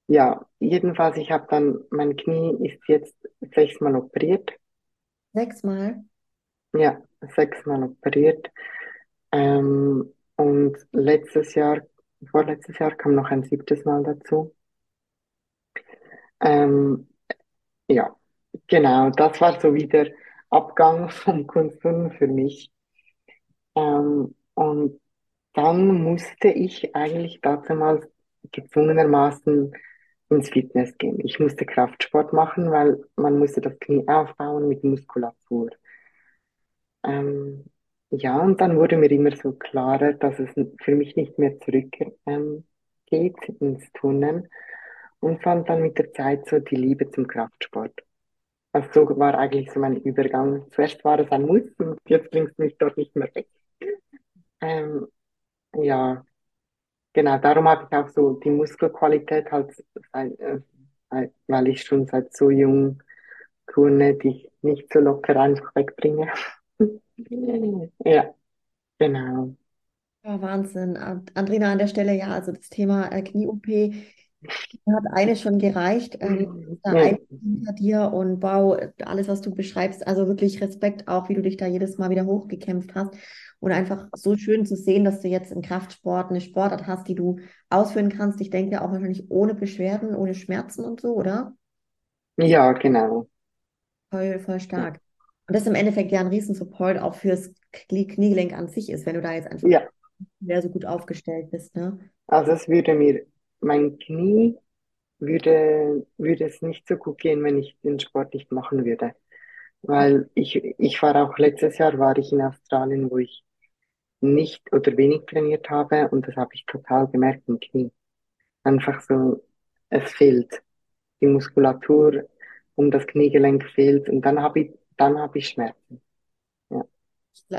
Ja, jedenfalls, ich habe dann, mein Knie ist jetzt sechsmal operiert. Sechsmal? Ja, sechsmal operiert. Ähm, und letztes Jahr, vorletztes Jahr kam noch ein siebtes Mal dazu. Ähm, ja, genau, das war so wieder Abgang vom Kunstturnen für mich. Ähm, und dann musste ich eigentlich dazu mal gezwungenermaßen ins Fitness gehen. Ich musste Kraftsport machen, weil man musste das Knie aufbauen mit Muskulatur. Ähm, ja, und dann wurde mir immer so klarer, dass es für mich nicht mehr zurückgeht ähm, ins Turnen und fand dann mit der Zeit so die Liebe zum Kraftsport. Also so war eigentlich so mein Übergang. Zuerst war es ein Muss und jetzt bringt es mich dort nicht mehr weg. Ähm, ja, genau, darum habe ich auch so die Muskelqualität halt, äh, weil ich schon seit so jung turne, die ich nicht so locker einfach wegbringe. Ja, genau. Ja, Wahnsinn. Andrina, an der Stelle, ja, also das Thema äh, Knie-OP hat eine schon gereicht. Ähm, da Ja, hinter dir und wow, alles, was du beschreibst, also wirklich Respekt auch, wie du dich da jedes Mal wieder hochgekämpft hast. Und einfach so schön zu sehen, dass du jetzt im Kraftsport eine Sportart hast, die du ausführen kannst. Ich denke auch wahrscheinlich ohne Beschwerden, ohne Schmerzen und so, oder? ja, genau. Voll, voll stark. Und das im Endeffekt ja ein Riesensupport auch fürs Knie Kniegelenk an sich ist, wenn du da jetzt einfach Ja, mehr so gut aufgestellt bist, ne? also es würde mir, mein Knie würde, würde es nicht so gut gehen, wenn ich den Sport nicht machen würde. Weil ich, ich war auch letztes Jahr war ich in Australien, wo ich nicht oder wenig trainiert habe und das habe ich total gemerkt im Knie. Einfach so, es fehlt. Die Muskulatur um das Kniegelenk fehlt und dann habe ich, dann habe ich Schmerzen. Ja.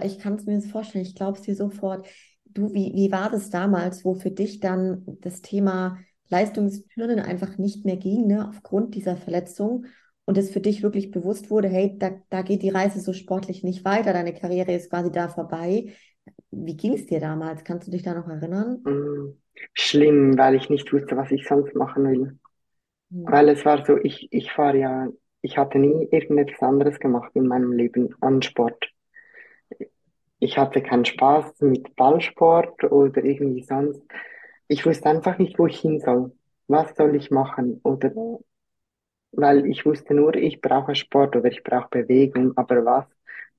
Ich, kann es mir jetzt vorstellen, ich glaube es dir sofort. Du, wie, wie war das damals, wo für dich dann das Thema Leistungsturnen einfach nicht mehr ging, ne, aufgrund dieser Verletzung und es für dich wirklich bewusst wurde, hey, da, da geht die Reise so sportlich nicht weiter, deine Karriere ist quasi da vorbei. Wie ging es dir damals? Kannst du dich da noch erinnern? Mm, Schlimm, weil ich nicht wusste, was ich sonst machen will. Hm. Weil es war so, ich, ich war ja, ich hatte nie irgendetwas anderes gemacht in meinem Leben an Sport. Ich hatte keinen Spaß mit Ballsport oder irgendwie sonst. Ich wusste einfach nicht, wo ich hin soll. Was soll ich machen? Oder, weil ich wusste nur, ich brauche Sport oder ich brauche Bewegung, aber was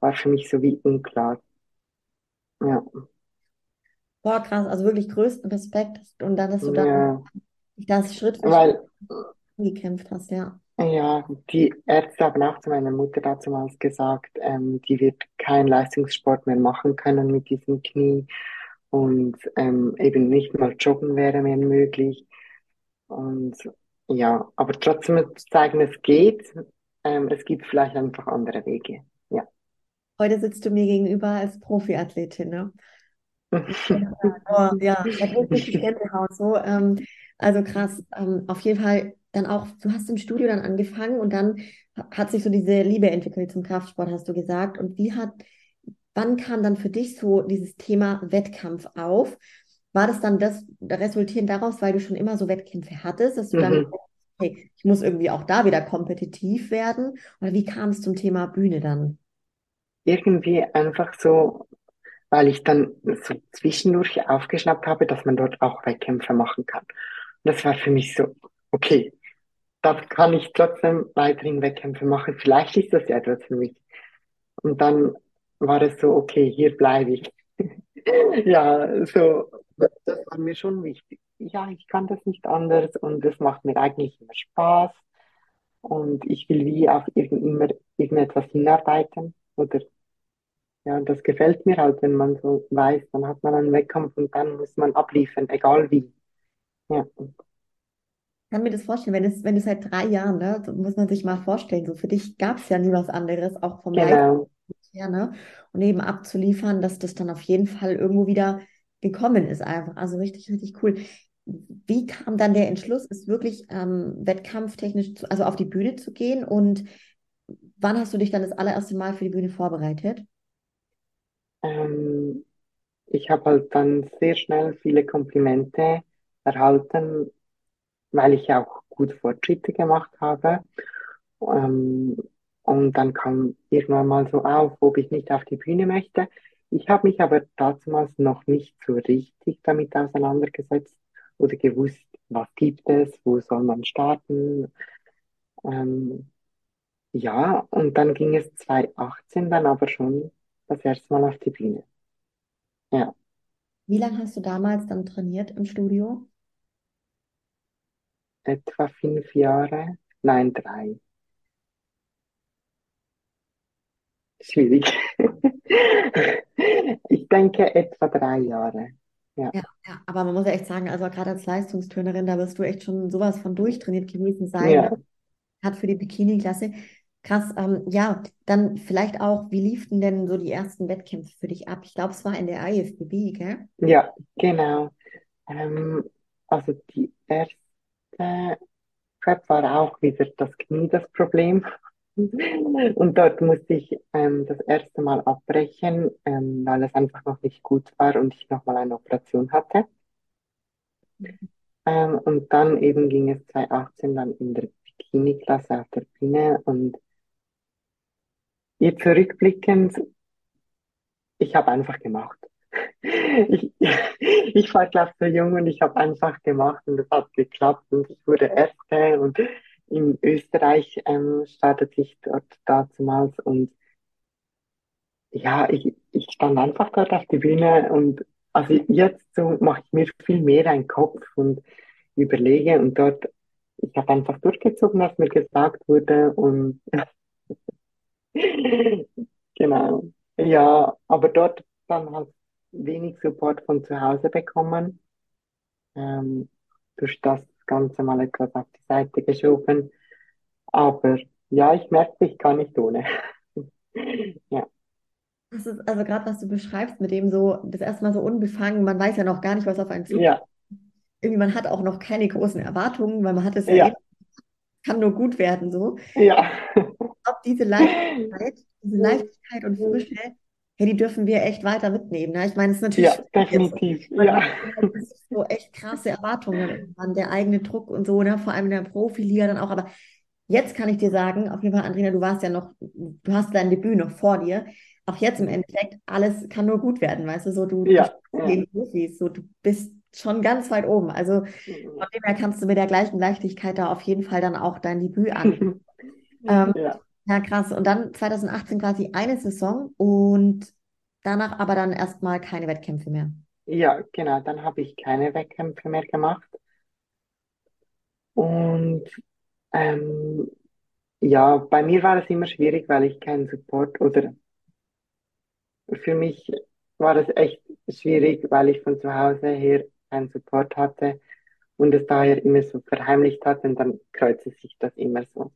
war für mich so wie unklar. Ja, Boah, krass, also wirklich größten Respekt und dann, dass du dann ja, das Schritt für Schritt weil gekämpft hast, ja. Ja, die Ärzte haben auch zu meiner Mutter damals gesagt, ähm, die wird keinen Leistungssport mehr machen können mit diesem Knie und ähm, eben nicht mal joggen wäre mehr möglich. Und ja, aber trotzdem zu zeigen, es geht, ähm, es gibt vielleicht einfach andere Wege. Ja. Heute sitzt du mir gegenüber als Profiathletin, ne? Oh, ja, da Gänsehaut so. Ähm, also krass. Ähm, auf jeden Fall dann auch, du hast im Studio dann angefangen und dann hat sich so diese Liebe entwickelt zum Kraftsport, hast du gesagt. Und wie hat, wann kam dann für dich so dieses Thema Wettkampf auf? War das dann das resultierend daraus, weil du schon immer so Wettkämpfe hattest, dass du dann, Mhm. okay, ich muss irgendwie auch da wieder kompetitiv werden? Oder wie kam es zum Thema Bühne dann? Irgendwie einfach so, weil ich dann so zwischendurch aufgeschnappt habe, dass man dort auch Wettkämpfe machen kann. Und das war für mich so, okay. Da kann ich trotzdem weiterhin Wettkämpfe machen. Vielleicht ist das ja etwas für mich. Und dann war es so, okay, hier bleibe ich. Ja, so, das war mir schon wichtig. Ja, ich kann das nicht anders und es macht mir eigentlich immer Spaß und ich will wie auf irgend, immer irgendetwas hinarbeiten oder ja, das gefällt mir halt, wenn man so weiß, dann hat man einen Wettkampf und dann muss man abliefern, egal wie. Ja, kann mir das vorstellen, wenn es, wenn es seit drei Jahren, ne, so muss man sich mal vorstellen, so für dich gab es ja nie was anderes, auch vom genau. her, ne? Und eben abzuliefern, dass das dann auf jeden Fall irgendwo wieder gekommen ist, einfach. Also richtig, richtig cool. Wie kam dann der Entschluss, es wirklich ähm, wettkampftechnisch zu, also auf die Bühne zu gehen? Und wann hast du dich dann das allererste Mal für die Bühne vorbereitet? ähm, ich habe halt dann sehr schnell viele Komplimente erhalten, weil ich ja auch gut Fortschritte gemacht habe. Ähm, und dann kam irgendwann mal so auf, ob ich nicht auf die Bühne möchte. Ich habe mich aber damals noch nicht so richtig damit auseinandergesetzt oder gewusst, was gibt es, wo soll man starten. Ähm, ja, und dann ging es 2018 dann aber schon das erste Mal auf die Bühne. Ja, Wie lange hast du damals dann trainiert im Studio? Etwa fünf Jahre, nein, drei. Schwierig. Ich denke etwa drei Jahre. Ja, Ja, ja, aber man muss ja echt sagen, also gerade als Leistungsturnerin, da wirst du echt schon sowas von durchtrainiert gewesen sein, ja, gerade für die Bikini-Klasse. Krass, ähm, ja, dann vielleicht auch, wie liefen denn so die ersten Wettkämpfe für dich ab? Ich glaube, es war in der IFBB, gell? ja, genau. Ähm, also die erste Prep war auch wieder das Knie das Problem. Und dort musste ich ähm, das erste Mal abbrechen, ähm, weil es einfach noch nicht gut war und ich nochmal eine Operation hatte. Ähm, und dann eben ging es 2018 dann in der Bikini-Klasse auf der Bühne und jetzt zurückblickend, ich habe einfach gemacht. Ich, ich war, glaube ich, so jung und ich habe einfach gemacht und es hat geklappt und ich wurde Erste und in Österreich ähm, startete ich dort damals und ja, ich, ich stand einfach dort auf der Bühne und also jetzt so mache ich mir viel mehr einen Kopf und überlege und dort, ich habe einfach durchgezogen, was mir gesagt wurde und genau. Ja, aber dort dann halt wenig Support von zu Hause bekommen. Ähm, durch das Ganze mal etwas auf die Seite geschoben. Aber ja, ich merke, ich kann nicht ohne. Ja, Das ist also gerade, was du beschreibst, mit dem so, das erste Mal so unbefangen, man weiß ja noch gar nicht, was auf einen zukommt. ja, Irgendwie, man hat auch noch keine großen Erwartungen, weil man hat es ja ja, eben, kann nur gut werden, so. ja. glaube, diese Leichtigkeit, diese Leichtigkeit und Frische, hey, die dürfen wir echt weiter mitnehmen. Ne? Ich meine, es ist natürlich Ja, jetzt, definitiv. man Ja, halt so echt krasse Erwartungen an der eigene Druck und so, ne? Vor allem in der Profiliga dann auch. Aber jetzt kann ich dir sagen, auf jeden Fall, Andrina, du warst ja noch, du hast dein Debüt noch vor dir. Auch jetzt im Endeffekt, alles kann nur gut werden, weißt du, so du, du ja, gegen Profis, so du bist schon ganz weit oben. Also von dem her kannst du mit der gleichen Leichtigkeit da auf jeden Fall dann auch dein Debüt angehen. Ähm, Ja, ja, krass. Und dann 2018 quasi eine Saison und danach aber dann erstmal keine Wettkämpfe mehr. ja, genau. Dann habe ich keine Wettkämpfe mehr gemacht. Und ähm, ja, bei mir war es immer schwierig, weil ich keinen Support oder für mich war es echt schwierig, weil ich von zu Hause her keinen Support hatte und es daher immer so verheimlicht hatte und dann kreuzte sich das immer so.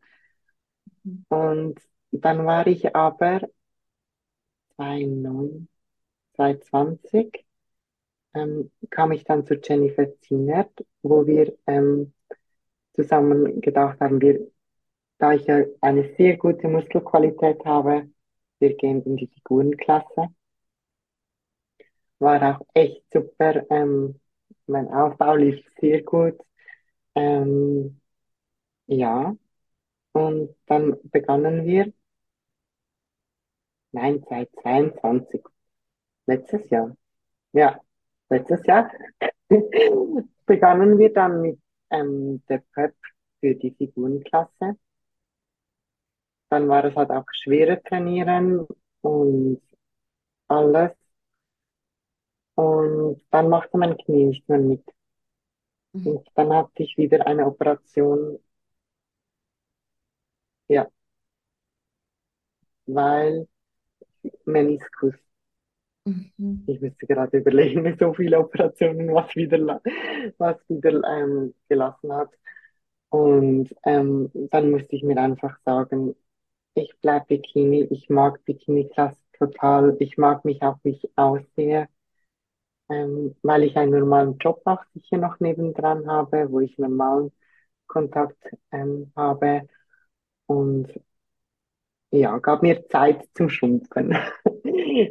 Und dann war ich aber 2009, 2020 ähm, kam ich dann zu Jennifer Zienert, wo wir ähm, zusammen gedacht haben, wir, da ich ja eine sehr gute Muskelqualität habe, wir gehen in die Figurenklasse. War auch echt super. Ähm, mein Aufbau lief sehr gut. Ähm, ja, und dann begannen wir, nein, seit 22, letztes Jahr. Ja, letztes Jahr begannen wir dann mit ähm, der Prep für die Figurenklasse. Dann war es halt auch schwerer trainieren und alles. Und dann machte mein Knie nicht mehr mit. Mhm. Und dann hatte ich wieder eine Operation, ja, weil Meniskus. Mhm. Ich müsste gerade überlegen, so viele Operationen, was wieder, was wieder ähm, gelassen hat. Und ähm, dann musste ich mir einfach sagen, ich bleib Bikini, ich mag Bikini-Klasse total, ich mag mich auch, wie ich aussehe, ähm, weil ich einen normalen Job auch sicher noch nebendran habe, wo ich normalen Kontakt ähm, habe. Und ja, gab mir Zeit zum Schrumpfen.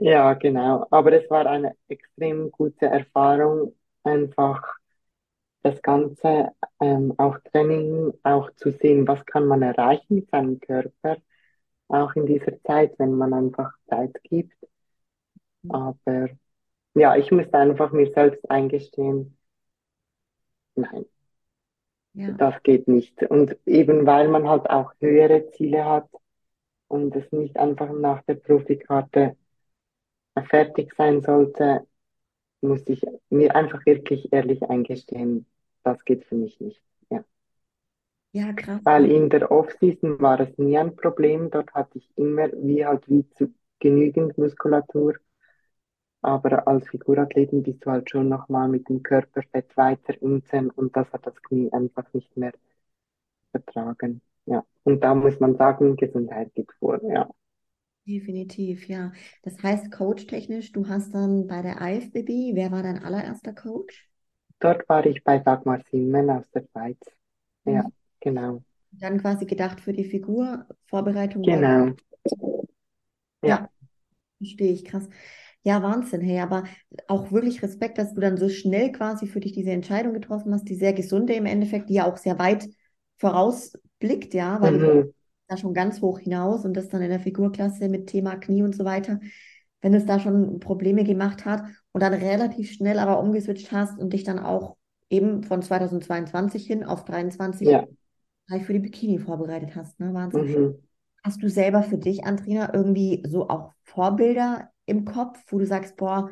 Ja, genau. Aber es war eine extrem gute Erfahrung, einfach das Ganze, ähm, auch Training, auch zu sehen, was kann man erreichen mit seinem Körper, auch in dieser Zeit, wenn man einfach Zeit gibt. Aber ja, ich musste einfach mir selbst eingestehen, nein, Ja, das geht nicht. Und eben weil man halt auch höhere Ziele hat und es nicht einfach nach der Profikarte fertig sein sollte, muss ich mir einfach wirklich ehrlich eingestehen, das geht für mich nicht. Ja. ja, krass. Weil in der Off-Season war es nie ein Problem. Dort hatte ich immer wie halt wie zu genügend Muskulatur. Aber als Figurathletin bist du halt schon nochmal mit dem Körperfett weiter unten und das hat das Knie einfach nicht mehr vertragen. Ja. Und da muss man sagen, Gesundheit geht vor. Ja. Definitiv, ja. Das heißt, coachtechnisch, du hast dann bei der IFBB, wer war dein allererster Coach? Dort war ich bei Dagmar Simmen aus der Schweiz. Ja, Mhm. genau. Dann quasi gedacht für die Figurvorbereitung war Genau. ja, Ja. verstehe ich, krass. Ja, Wahnsinn, hey, aber auch wirklich Respekt, dass du dann so schnell quasi für dich diese Entscheidung getroffen hast, die sehr gesunde im Endeffekt, die ja auch sehr weit vorausblickt, ja, weil du Mhm. da schon ganz hoch hinaus und das dann in der Figurklasse mit Thema Knie und so weiter, wenn es da schon Probleme gemacht hat und dann relativ schnell aber umgeswitcht hast und dich dann auch eben von 2022 hin auf 23 Ja. für die Bikini vorbereitet hast, ne? Wahnsinn. Mhm. Hast du selber für dich, Andrina, irgendwie so auch Vorbilder im Kopf, wo du sagst, boah,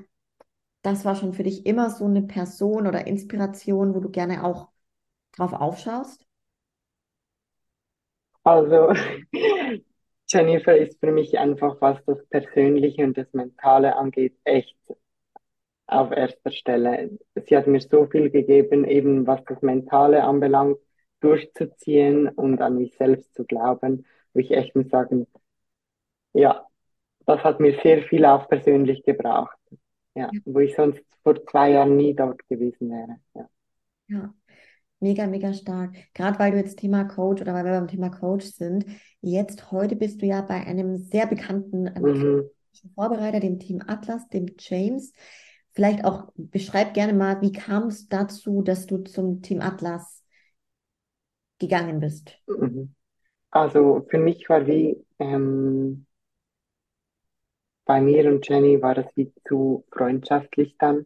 das war schon für dich immer so eine Person oder Inspiration, wo du gerne auch drauf aufschaust? Also, Jennifer ist für mich einfach, was das Persönliche und das Mentale angeht, echt auf erster Stelle. Sie hat mir so viel gegeben, eben was das Mentale anbelangt, durchzuziehen und an mich selbst zu glauben, wo ich echt muss sagen, ja, das hat mir sehr viel auch persönlich gebracht. Ja, wo ich sonst vor zwei Jahren nie dort gewesen wäre. Ja. Ja, mega, mega stark. Gerade weil du jetzt Thema Coach oder weil wir beim Thema Coach sind. Jetzt heute bist du ja bei einem sehr bekannten ähm, Mhm. Vorbereiter, dem Team Atlas, dem James. Vielleicht auch beschreib gerne mal, wie kam es dazu, dass du zum Team Atlas gegangen bist? Mhm. Also für mich war wie, ähm, bei mir und Jenny war das wie zu freundschaftlich dann,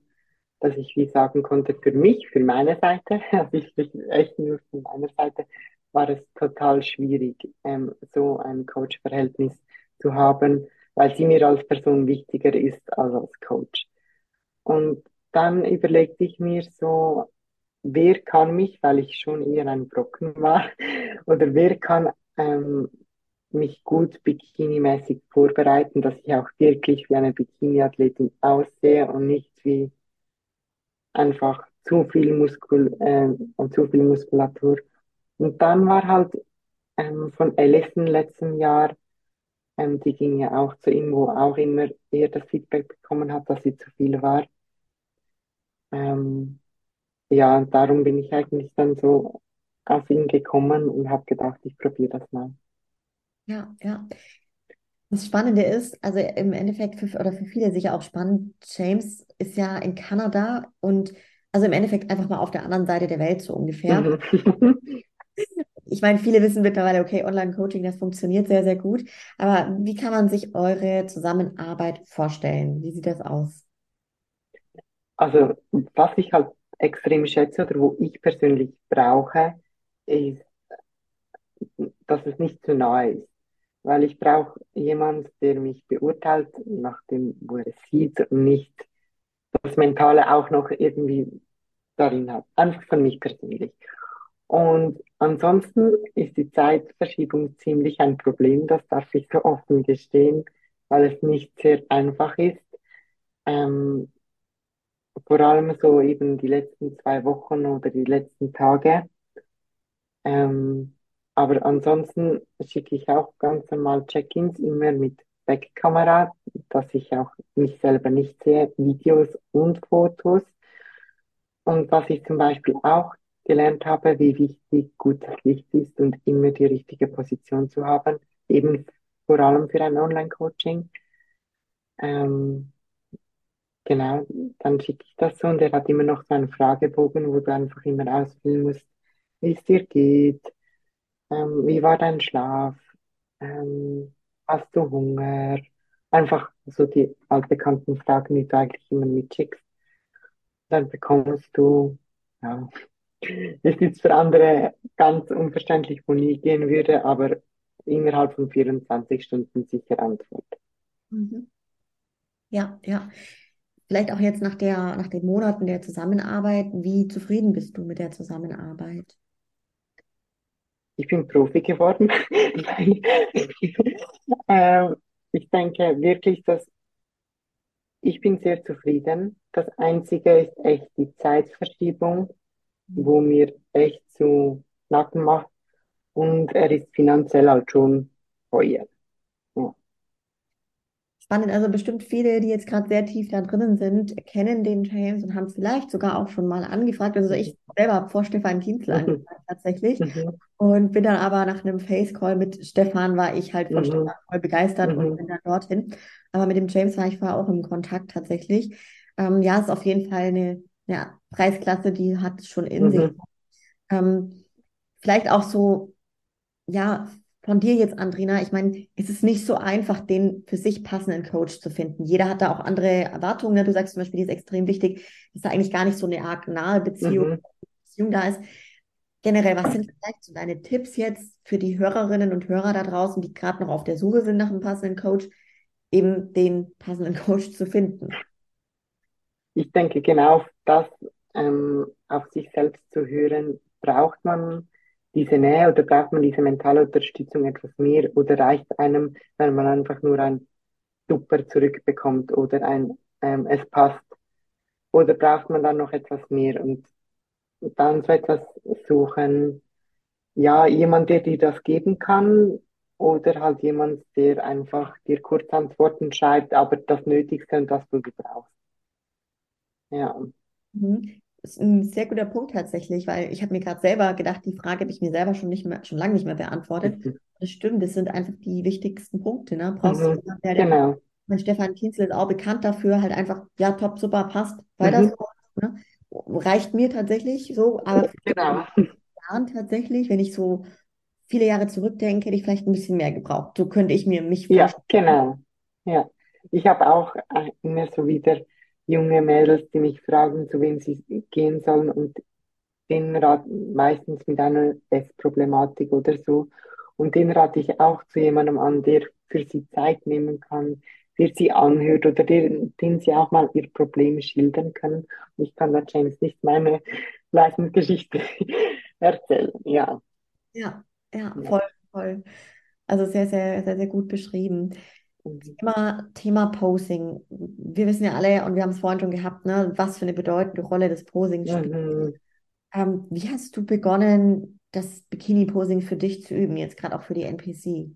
dass ich wie sagen konnte, für mich, für meine Seite, also ich spreche echt nur von meiner Seite, war es total schwierig, ähm, so ein Coach-Verhältnis zu haben, weil sie mir als Person wichtiger ist als als Coach. Und dann überlegte ich mir so, wer kann mich, weil ich schon eher ein Brocken war, oder wer kann ähm, mich gut bikinimäßig vorbereiten, dass ich auch wirklich wie eine Bikini-Athletin aussehe und nicht wie einfach zu viel Muskul äh, und zu viel Muskulatur. Und dann war halt ähm, von Alison letzten Jahr, ähm, die ging ja auch zu ihm, wo auch immer eher das Feedback bekommen hat, dass sie zu viel war. Ähm, ja, darum bin ich eigentlich dann so auf ihn gekommen und habe gedacht, ich probiere das mal. Ja, ja. Das Spannende ist, also im Endeffekt für, oder für viele sicher auch spannend, James ist ja in Kanada und also im Endeffekt einfach mal auf der anderen Seite der Welt so ungefähr. Mhm. Ich meine, viele wissen mittlerweile, okay, Online-Coaching, das funktioniert sehr, sehr gut. Aber wie kann man sich eure Zusammenarbeit vorstellen? Wie sieht das aus? Also, was ich halt extrem schätze oder wo ich persönlich brauche, ist, dass es nicht zu nahe ist. Weil ich brauche jemand, der mich beurteilt, nach dem, wo er es sieht und nicht das Mentale auch noch irgendwie darin hat. Einfach von mich persönlich. Und ansonsten ist die Zeitverschiebung ziemlich ein Problem, das darf ich so offen gestehen, weil es nicht sehr einfach ist. Ähm, vor allem so eben die letzten zwei Wochen oder die letzten Tage. Ähm, aber ansonsten schicke ich auch ganz normal Check-ins immer mit Backkamera, dass ich auch mich selber nicht sehe, Videos und Fotos. Und was ich zum Beispiel auch gelernt habe, wie wichtig gutes Licht ist und immer die richtige Position zu haben, eben vor allem für ein Online-Coaching. Ähm, genau, dann schicke ich das so und er hat immer noch so einen Fragebogen, wo du einfach immer ausfüllen musst, wie es dir geht, ähm, wie war dein Schlaf, ähm, hast du Hunger, einfach so die altbekannten Fragen, die du eigentlich immer mitschickst. Dann bekommst du, ja, ist jetzt für andere ganz unverständlich, wo nie gehen würde, aber innerhalb von 24 Stunden sicher Antwort. Mhm. Ja, ja. Vielleicht auch jetzt nach der, nach den Monaten der Zusammenarbeit, wie zufrieden bist du mit der Zusammenarbeit? Ich bin Profi geworden. ähm, ich denke wirklich, dass ich bin sehr zufrieden. Das Einzige ist echt die Zeitverschiebung, wo mir echt zu Nacken macht. Und er ist finanziell halt schon teuer. Spannend, also bestimmt viele, die jetzt gerade sehr tief da drinnen sind, kennen den James und haben vielleicht sogar auch schon mal angefragt. Also ich selber habe vor Stefan Kienzler Mhm. angefragt tatsächlich Mhm. und bin dann aber nach einem Face-Call mit Stefan war ich halt von Mhm. Stefan voll begeistert und Mhm. bin dann dorthin. Aber mit dem James war ich vorher auch im Kontakt tatsächlich. Ähm, ja, ist auf jeden Fall eine, eine Preisklasse, die hat es schon in sich. Mhm. Ähm, vielleicht auch so, ja, von dir jetzt, Andrina, ich meine, es ist nicht so einfach, den für sich passenden Coach zu finden. Jeder hat da auch andere Erwartungen. Ne? Du sagst zum Beispiel, die ist extrem wichtig, dass da eigentlich gar nicht so eine arg nahe Beziehung, Mhm. Beziehung da ist. Generell, was sind vielleicht so deine Tipps jetzt für die Hörerinnen und Hörer da draußen, die gerade noch auf der Suche sind nach einem passenden Coach, eben den passenden Coach zu finden? Ich denke, genau das, ähm, auf sich selbst zu hören, braucht man diese Nähe oder braucht man diese mentale Unterstützung etwas mehr oder reicht einem, wenn man einfach nur ein Super zurückbekommt oder ein, ähm, es passt oder braucht man dann noch etwas mehr und dann so etwas suchen, ja, jemand, der dir das geben kann oder halt jemand, der einfach dir Kurzantworten schreibt, aber das Nötigste und das du brauchst. Ja. Mhm. Das ist ein sehr guter Punkt tatsächlich, weil ich habe mir gerade selber gedacht, die Frage habe ich mir selber schon nicht mehr, schon lange nicht mehr beantwortet. Mhm. Das stimmt, das sind einfach die wichtigsten Punkte, ne? Brauchst du Mhm. der, der, Genau. mein Stefan Kienzel ist auch bekannt dafür, halt einfach, ja, top, super, passt, weiter Mhm. so, ne? Reicht mir tatsächlich so, aber Genau. Jahren tatsächlich, wenn ich so viele Jahre zurückdenke, hätte ich vielleicht ein bisschen mehr gebraucht. So könnte ich mir mich Ja, vorstellen. genau. Ja. Ich habe auch äh, immer so wieder junge Mädels, die mich fragen, zu wem sie gehen sollen und den Rat meistens mit einer Essproblematik oder so. Und den rate ich auch zu jemandem an, der für sie Zeit nehmen kann, der sie anhört oder der, den sie auch mal ihr Problem schildern können. Und ich kann da James nicht meine Leidensgeschichte erzählen. Ja. Ja, ja, Ja. voll, voll. Also sehr, sehr, sehr, sehr gut beschrieben. Thema, Thema Posing. Wir wissen ja alle, und wir haben es vorhin schon gehabt, ne, was für eine bedeutende Rolle das Posing spielt. Mhm. Ähm, wie hast du begonnen, das Bikini-Posing für dich zu üben, jetzt gerade auch für die NPC?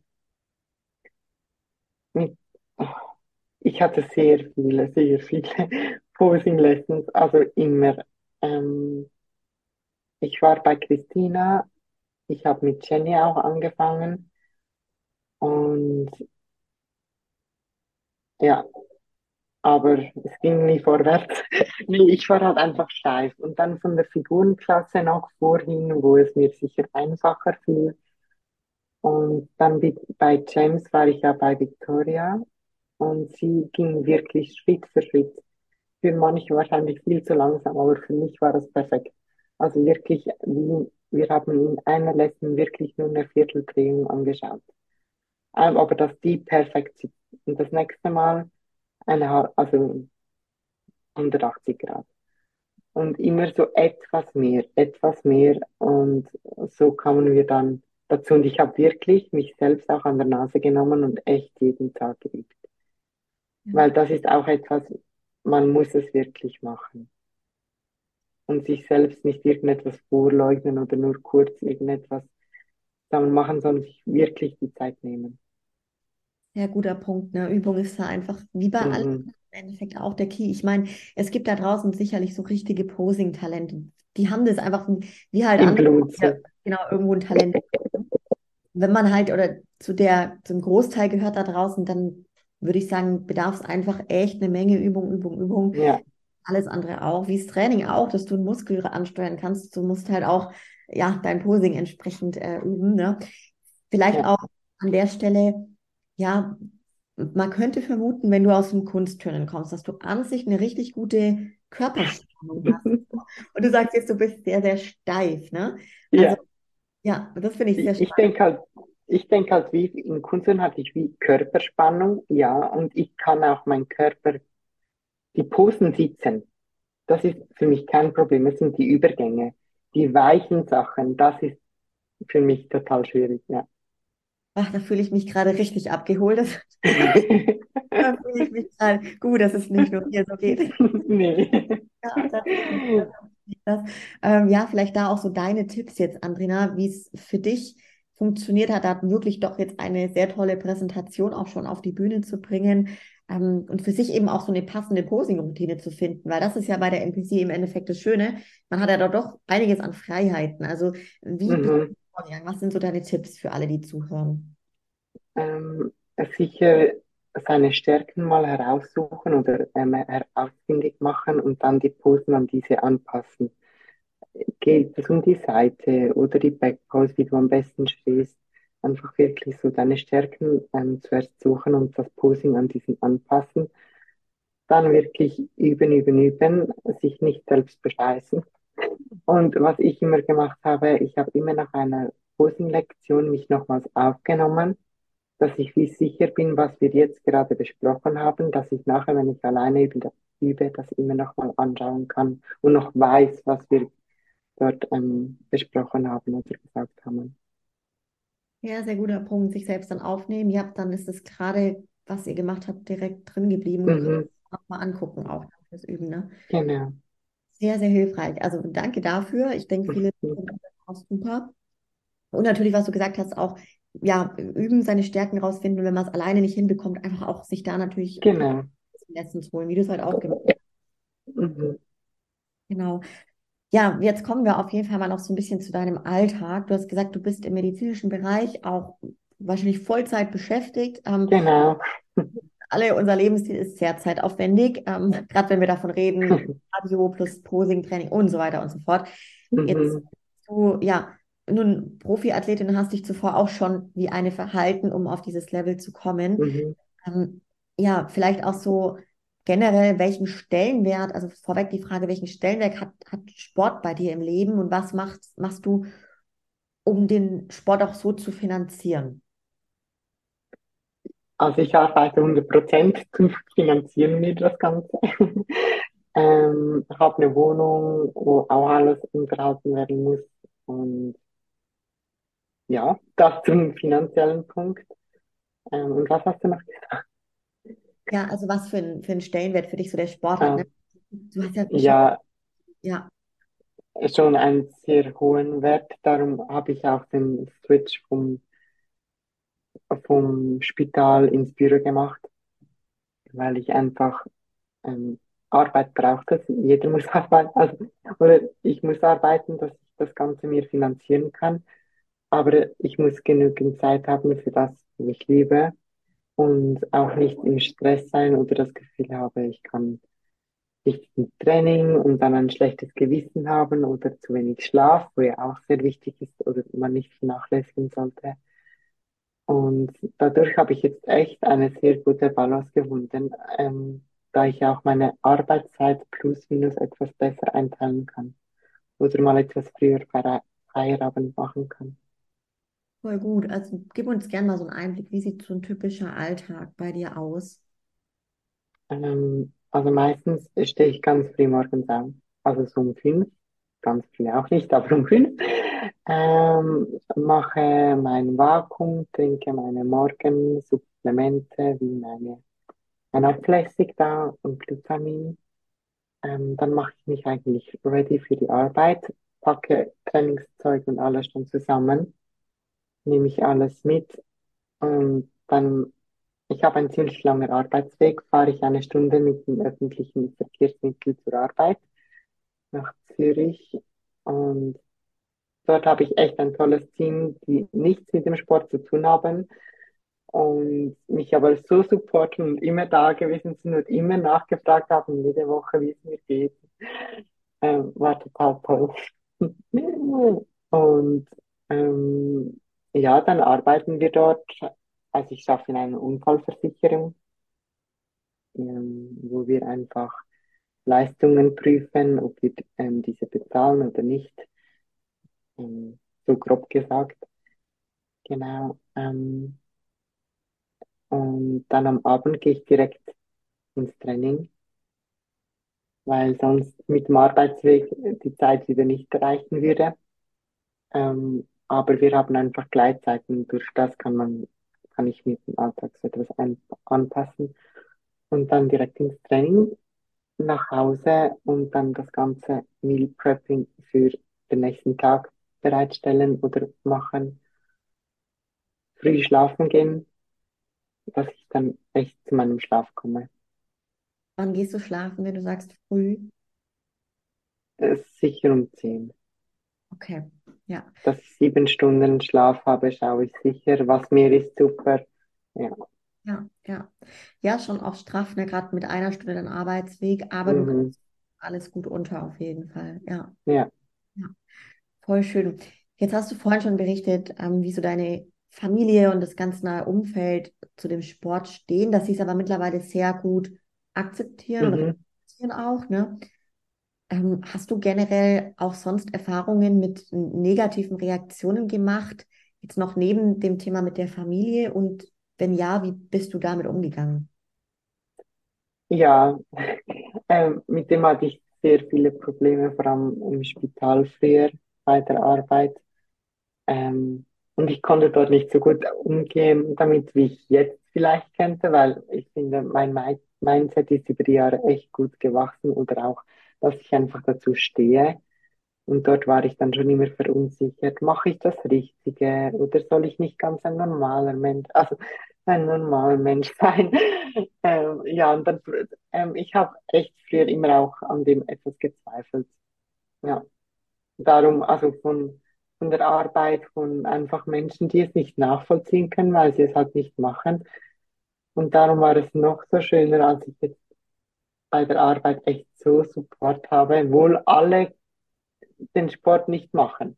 Ich hatte sehr viele, sehr viele Posing Lessons, also immer. Ähm, ich war bei Christina, ich habe mit Jenny auch angefangen und ja, aber es ging nie vorwärts. Nee, ich war halt einfach steif. Und dann von der Figurenklasse noch vorhin, wo es mir sicher einfacher fiel. Und dann bei James war ich ja bei Victoria und sie ging wirklich Schritt für Schritt. Für manche wahrscheinlich viel zu langsam, aber für mich war das perfekt. Also wirklich, wir haben in einer Lesson wirklich nur eine Vierteldrehung angeschaut. Ähm, Aber dass die perfekt sitzt. Und das nächste Mal eine, also 180 Grad. Und immer so etwas mehr, etwas mehr. Und so kamen wir dann dazu. Und ich habe wirklich mich selbst auch an der Nase genommen und echt jeden Tag geübt. Ja. Weil das ist auch etwas, man muss es wirklich machen. Und sich selbst nicht irgendetwas vorleugnen oder nur kurz irgendetwas zusammen machen, sondern sich wirklich die Zeit nehmen. Sehr guter Punkt. Ne? Übung ist da einfach wie bei allem Mhm. im Endeffekt auch der Key. Ich meine, es gibt da draußen sicherlich so richtige Posing-Talente. Die haben das einfach wie halt andere, ja, genau, irgendwo ein Talent. Wenn man halt, oder zu der, zum Großteil gehört da draußen, dann würde ich sagen, bedarf es einfach echt eine Menge Übung, Übung, Übung. Ja. Alles andere auch, wie das Training auch, dass du einen Muskel ansteuern kannst. Du musst halt auch, ja, dein Posing entsprechend äh, üben. Ne? Vielleicht Ja. auch an der Stelle, ja, man könnte vermuten, wenn du aus dem Kunstturnen kommst, dass du an sich eine richtig gute Körperspannung hast. Und du sagst jetzt, du bist sehr, sehr steif, ne? Also, Ja. ja, das finde ich sehr Ich, ich denke halt, ich denke halt, wie in Kunstturnen hatte ich wie Körperspannung, ja, und ich kann auch meinen Körper, die Posen sitzen. Das ist für mich kein Problem. Es sind die Übergänge, die weichen Sachen. Das ist für mich total schwierig, ja. Ach, da fühle ich mich gerade richtig abgeholt. Da fühle ich mich gerade gut, dass es nicht nur mir so geht. Nee. Ja, das, das, ähm, ja, vielleicht da auch so deine Tipps jetzt, Andrina, wie es für dich funktioniert hat, da wirklich doch jetzt eine sehr tolle Präsentation auch schon auf die Bühne zu bringen ähm, und für sich eben auch so eine passende Posing-Routine zu finden, weil das ist ja bei der NPC im Endeffekt das Schöne. Man hat ja da doch einiges an Freiheiten. Also, wie Mhm. Vorgegangen? Was sind so deine Tipps für alle, die zuhören? Ähm, sicher seine Stärken mal heraussuchen oder ähm, herausfindig machen und dann die Posen an diese anpassen. Geht es um die Seite oder die Backpose, wie du am besten stehst? Einfach wirklich so deine Stärken ähm, zuerst suchen und das Posing an diesen anpassen. Dann wirklich üben, üben, üben, sich nicht selbst bescheißen. Und was ich immer gemacht habe, ich habe immer nach einer Posing-Lektion mich nochmals aufgenommen, dass ich wie sicher bin, was wir jetzt gerade besprochen haben, dass ich nachher, wenn ich alleine übe, das immer nochmal anschauen kann und noch weiß, was wir dort ähm, besprochen haben oder gesagt haben. Ja, sehr guter Punkt, sich selbst dann aufnehmen. Ja, dann ist es gerade, was ihr gemacht habt, direkt drin geblieben Mhm, nochmal angucken, auch fürs Üben, ne? genau. Sehr, sehr hilfreich. Also danke dafür. Ich denke, viele auch super. Und natürlich, was du gesagt hast, auch ja, üben, seine Stärken rausfinden und wenn man es alleine nicht hinbekommt, einfach auch sich da natürlich genau. Lessons holen, wie du es halt auch gemacht hast. Mhm, Genau. Ja, jetzt kommen wir auf jeden Fall mal noch so ein bisschen zu deinem Alltag. Du hast gesagt, du bist im medizinischen Bereich auch wahrscheinlich Vollzeit beschäftigt. Ähm, genau. Alle, unser Lebensstil ist sehr zeitaufwendig, ähm, gerade wenn wir davon reden, Cardio plus Posing, Training und so weiter und so fort. Jetzt Mhm, du, ja, nun Profiathletin hast dich zuvor auch schon wie eine verhalten, um auf dieses Level zu kommen. mhm. Ähm, ja, vielleicht auch so generell, welchen Stellenwert, also vorweg die Frage, welchen Stellenwert hat, hat Sport bei dir im Leben und was machst, machst du, um den Sport auch so zu finanzieren? Also ich arbeite 100 Prozent zum Finanzieren mir das Ganze. Ähm, habe eine Wohnung, wo auch alles unterhalten werden muss. Und ja, das zum finanziellen Punkt. Ähm, und was hast du noch gesagt? Ja, also was für ein, für ein Stellenwert für dich so der Sport hat, Ah, ne? Du hast ja ja, ja, schon einen sehr hohen Wert. Darum habe ich auch den Switch vom, vom Spital ins Büro gemacht, weil ich einfach ähm, Arbeit braucht es. Jeder muss arbeiten. Also, oder ich muss arbeiten, dass ich das Ganze mir finanzieren kann. Aber ich muss genügend Zeit haben für das, was ich liebe und auch nicht im Stress sein oder das Gefühl habe, ich kann nicht im Training und dann ein schlechtes Gewissen haben oder zu wenig Schlaf, wo ja auch sehr wichtig ist oder man nicht vernachlässigen sollte. Und dadurch habe ich jetzt echt eine sehr gute Balance gefunden, ähm, da ich auch meine Arbeitszeit plus minus etwas besser einteilen kann oder mal etwas früher Feier- Feierabend machen kann. voll gut. Also gib uns gerne mal so einen Einblick, wie sieht so ein typischer Alltag bei dir aus? Ähm, also meistens stehe ich ganz früh morgens auf, also so um fünf, ganz früh auch nicht, aber um fünf. Ähm, mache mein Vakuum, trinke meine Morgensupplemente wie meine, mein Ablässig da und Glutamin. Ähm, dann mache ich mich eigentlich ready für die Arbeit, packe Trainingszeug und alles schon zusammen, nehme ich alles mit und dann, ich habe einen ziemlich langen Arbeitsweg, fahre ich eine Stunde mit dem öffentlichen Verkehrsmittel zur Arbeit nach Zürich und dort habe ich echt ein tolles Team, die nichts mit dem Sport zu tun haben, und mich aber so supporten und immer da gewesen sind und immer nachgefragt haben, jede Woche, wie es mir geht. Ähm, war total toll. Und ähm, ja, dann arbeiten wir dort. Also ich arbeite in einer Unfallversicherung, ähm, wo wir einfach Leistungen prüfen, ob wir ähm, diese bezahlen oder nicht. Ähm, so grob gesagt. Genau. Ähm, und dann am Abend gehe ich direkt ins Training, weil sonst mit dem Arbeitsweg die Zeit wieder nicht reichen würde. Ähm, aber wir haben einfach Gleitzeiten. Durch das kann man, kann ich mit dem Alltag so etwas ein, anpassen und dann direkt ins Training nach Hause und dann das ganze Meal Prepping für den nächsten Tag bereitstellen oder machen. Früh schlafen gehen, dass ich dann echt zu meinem Schlaf komme. Wann gehst du schlafen, wenn du sagst früh? Äh, sicher um zehn. Okay, ja. Dass ich sieben Stunden Schlaf habe, schaue ich sicher. Was mir ist super. Ja. Ja, ja. Ja, schon auch straff, ne? Gerade mit einer Stunde den Arbeitsweg, aber du Mhm. kriegst alles gut unter auf jeden Fall. Ja, Ja. ja. Voll schön. Jetzt hast du vorhin schon berichtet, ähm, wie so deine Familie und das ganz nahe Umfeld zu dem Sport stehen, dass sie es aber mittlerweile sehr gut akzeptieren und Mhm. respektieren auch, ne? Ähm, hast du generell auch sonst Erfahrungen mit negativen Reaktionen gemacht, jetzt noch neben dem Thema mit der Familie? Und wenn ja, wie bist du damit umgegangen? Ja, ähm, mit dem hatte ich sehr viele Probleme, vor allem im Spital früher bei der Arbeit. Ähm, und ich konnte dort nicht so gut umgehen damit, wie ich jetzt vielleicht könnte, weil ich finde, mein Mi- Mindset ist über die Jahre echt gut gewachsen oder auch, dass ich einfach dazu stehe. Und dort war ich dann schon immer verunsichert. Mache ich das Richtige oder soll ich nicht ganz ein normaler Mensch, also ein normaler Mensch sein? Ähm, ja, und dann, ähm, ich habe echt früher immer auch an dem etwas gezweifelt. Ja, darum, also von, von der Arbeit von einfach Menschen, die es nicht nachvollziehen können, weil sie es halt nicht machen. Und darum war es noch so schöner, als ich jetzt bei der Arbeit echt so Support habe, obwohl alle den Sport nicht machen.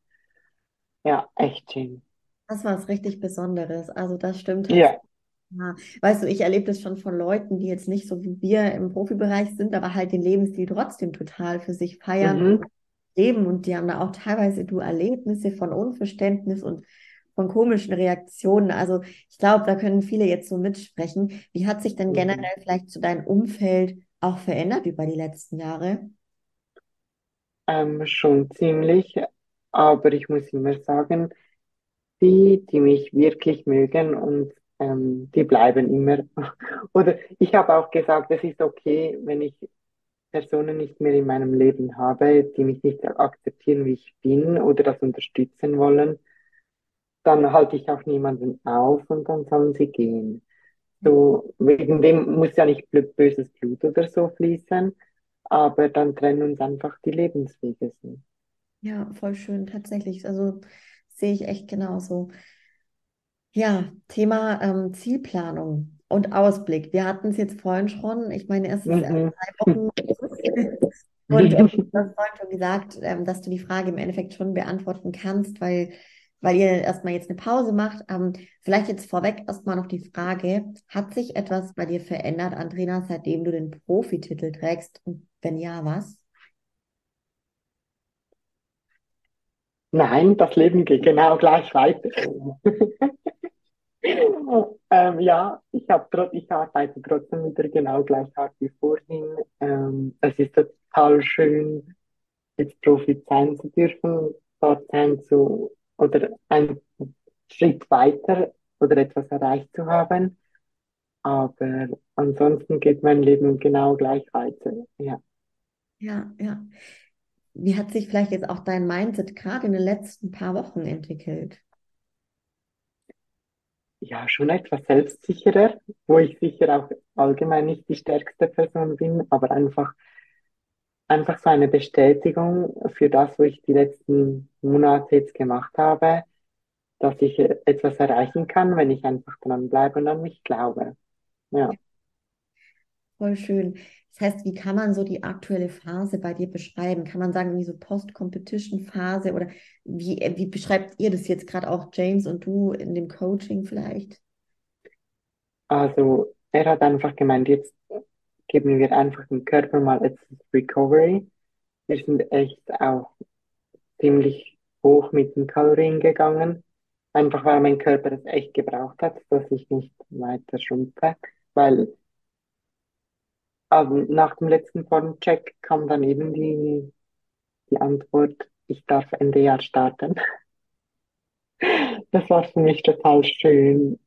Ja, echt schön. Das war was richtig Besonderes. Also das stimmt. Ja, Ja. Weißt du, ich erlebe das schon von Leuten, die jetzt nicht so wie wir im Profibereich sind, aber halt den Lebensstil trotzdem total für sich feiern mhm, leben. Und die haben da auch teilweise du Erlebnisse von Unverständnis und von komischen Reaktionen. Also ich glaube, da können viele jetzt so mitsprechen. Wie hat sich denn generell mhm. vielleicht so dein Umfeld auch verändert über die letzten Jahre? Ähm, schon ziemlich, aber ich muss immer sagen, die, die mich wirklich mögen und ähm, die bleiben immer. Oder ich habe auch gesagt, es ist okay, wenn ich Personen nicht mehr in meinem Leben habe, die mich nicht akzeptieren, wie ich bin oder das unterstützen wollen, dann halte ich auch niemanden auf und dann sollen sie gehen. So, wegen dem muss ja nicht böses Blut oder so fließen, aber dann trennen uns einfach die Lebenswege. Ja, voll schön, tatsächlich. Also sehe ich echt genauso. Ja, Thema ähm, Zielplanung und Ausblick. Wir hatten es jetzt vorhin schon. Ich meine, erst Mhm. drei Wochen. Und ähm, du hast vorhin schon gesagt, ähm, dass du die Frage im Endeffekt schon beantworten kannst, weil, weil ihr erstmal jetzt eine Pause macht. Ähm, vielleicht jetzt vorweg erstmal noch die Frage, hat sich etwas bei dir verändert, Andrina, seitdem du den Profititel trägst? Und wenn ja, was? Nein, das Leben geht genau gleich weiter. Ähm, ja, ich habe trot ich arbeite trotzdem wieder genau gleich hart wie vorhin. Ähm, es ist total schön, jetzt Profi sein zu dürfen, dort sein zu oder einen Schritt weiter oder etwas erreicht zu haben. Aber ansonsten geht mein Leben genau gleich weiter. Ja. Ja, ja. Wie hat sich vielleicht jetzt auch dein Mindset gerade in den letzten paar Wochen entwickelt? Ja, schon etwas selbstsicherer, wo ich sicher auch allgemein nicht die stärkste Person bin, aber einfach, einfach so eine Bestätigung für das, was ich die letzten Monate jetzt gemacht habe. dass ich etwas erreichen kann, wenn ich einfach dranbleibe und an mich glaube. Ja. Voll schön. Das heißt, wie kann man so die aktuelle Phase bei dir beschreiben? Kann man sagen, wie so Post-Competition-Phase oder wie, wie beschreibt ihr das jetzt gerade auch, James und du, in dem Coaching vielleicht? Also, er hat einfach gemeint, jetzt geben wir einfach dem Körper mal etwas Recovery. Wir sind echt auch ziemlich hoch mit den Kalorien gegangen. Einfach weil mein Körper es echt gebraucht hat, dass ich nicht weiter schrumpfe. Weil also nach dem letzten Formcheck kam dann eben die, die Antwort, ich darf Ende Jahr starten. Das war für mich total schön,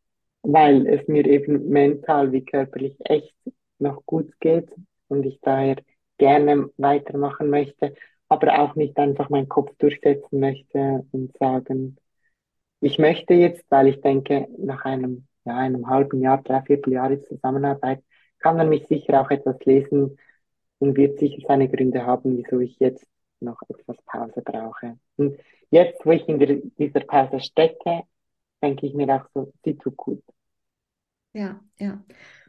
weil es mir eben mental wie körperlich echt noch gut geht und ich daher gerne weitermachen möchte, aber auch nicht einfach meinen Kopf durchsetzen möchte und sagen, ich möchte jetzt, weil ich denke, nach einem, ja, einem halben Jahr, dreiviertel Jahre Zusammenarbeit, kann er mich sicher auch etwas lesen und wird sicher seine Gründe haben, wieso ich jetzt noch etwas Pause brauche. Und jetzt, wo ich in der, dieser Pause stecke, denke ich mir auch so, sie tut gut. Ja, ja,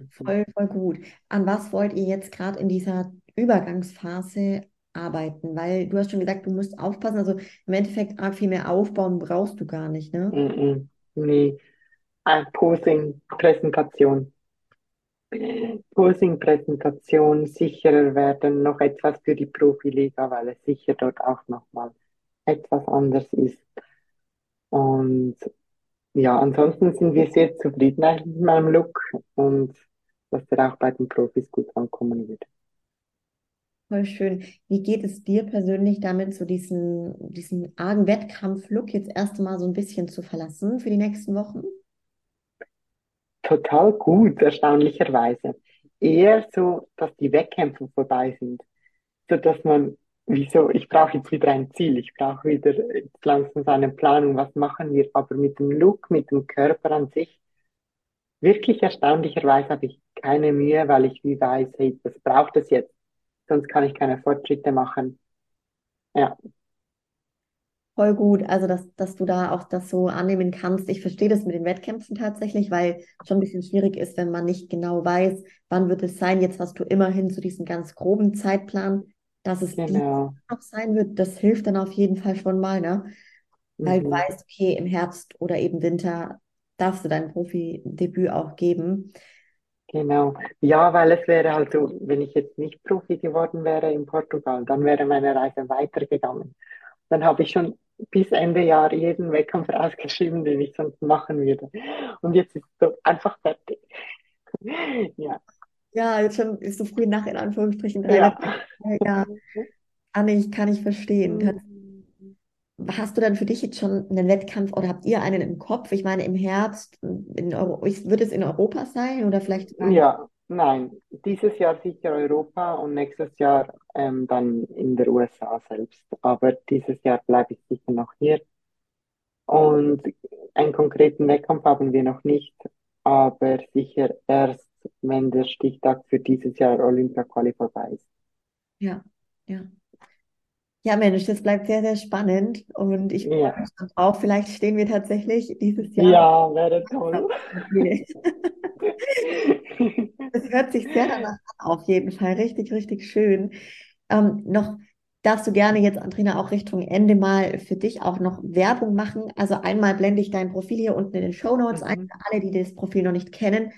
voll, voll gut. An was wollt ihr jetzt gerade in dieser Übergangsphase arbeiten? Weil du hast schon gesagt, du musst aufpassen. Also im Endeffekt viel mehr aufbauen brauchst du gar nicht, ne? Mm -mm, nee. Posing, Präsentation. Posing-Präsentation sicherer werden, noch etwas für die Profiliga, weil es sicher dort auch nochmal etwas anders ist. Und ja, ansonsten sind wir sehr zufrieden mit meinem Look und dass der auch bei den Profis gut ankommen wird. Voll schön. Wie geht es dir persönlich damit, so diesen, diesen argen Wettkampf-Look jetzt erst einmal so ein bisschen zu verlassen für die nächsten Wochen? Total gut, erstaunlicherweise. Eher so, dass die Wettkämpfe vorbei sind. So dass man, wieso, ich brauche jetzt wieder ein Ziel, ich brauche wieder langsam eine Planung, was machen wir, aber mit dem Look, mit dem Körper an sich, wirklich erstaunlicherweise habe ich keine Mühe, weil ich wie weiß, hey, das braucht es jetzt, sonst kann ich keine Fortschritte machen. Ja. Voll gut, also dass, dass du da auch das so annehmen kannst. Ich verstehe das mit den Wettkämpfen tatsächlich, weil es schon ein bisschen schwierig ist, wenn man nicht genau weiß, wann wird es sein. Jetzt hast du immerhin so diesen ganz groben Zeitplan, dass es Genau. noch sein wird. Das hilft dann auf jeden Fall schon mal, ne? Weil du Mhm. weißt, okay, im Herbst oder eben Winter darfst du dein Profidebüt auch geben. Genau. Ja, weil es wäre halt so, wenn ich jetzt nicht Profi geworden wäre in Portugal, dann wäre meine Reise weitergegangen. Dann habe ich schon bis Ende Jahr jeden Wettkampf ausgeschrieben, den ich sonst machen würde. Und jetzt ist es so einfach fertig. Ja, Ja, jetzt schon ist so früh nach, in Anführungsstrichen, ja. Ja, kann ich, kann ich verstehen. Tats- Hast du dann für dich jetzt schon einen Wettkampf oder habt ihr einen im Kopf? Ich meine, im Herbst, in Euro, wird es in Europa sein oder vielleicht Ja, nein. Dieses Jahr sicher Europa und nächstes Jahr ähm, dann in der USA selbst. Aber dieses Jahr bleibe ich sicher noch hier. Und einen konkreten Wettkampf haben wir noch nicht, aber sicher erst, wenn der Stichtag für dieses Jahr Olympia-Quali vorbei ist. Ja, ja. Ja, Mensch, das bleibt sehr, sehr spannend und ich freue Ja, mich drauf. Vielleicht stehen wir tatsächlich dieses Jahr ja, wäre toll. Das hört sich sehr danach an, auf jeden Fall. Richtig, richtig schön. Ähm, noch darfst du gerne jetzt, Andrina, auch Richtung Ende mal für dich auch noch Werbung machen. Also einmal blende ich dein Profil hier unten in den Show Notes ein, Mhm. für alle, die das Profil noch nicht kennen.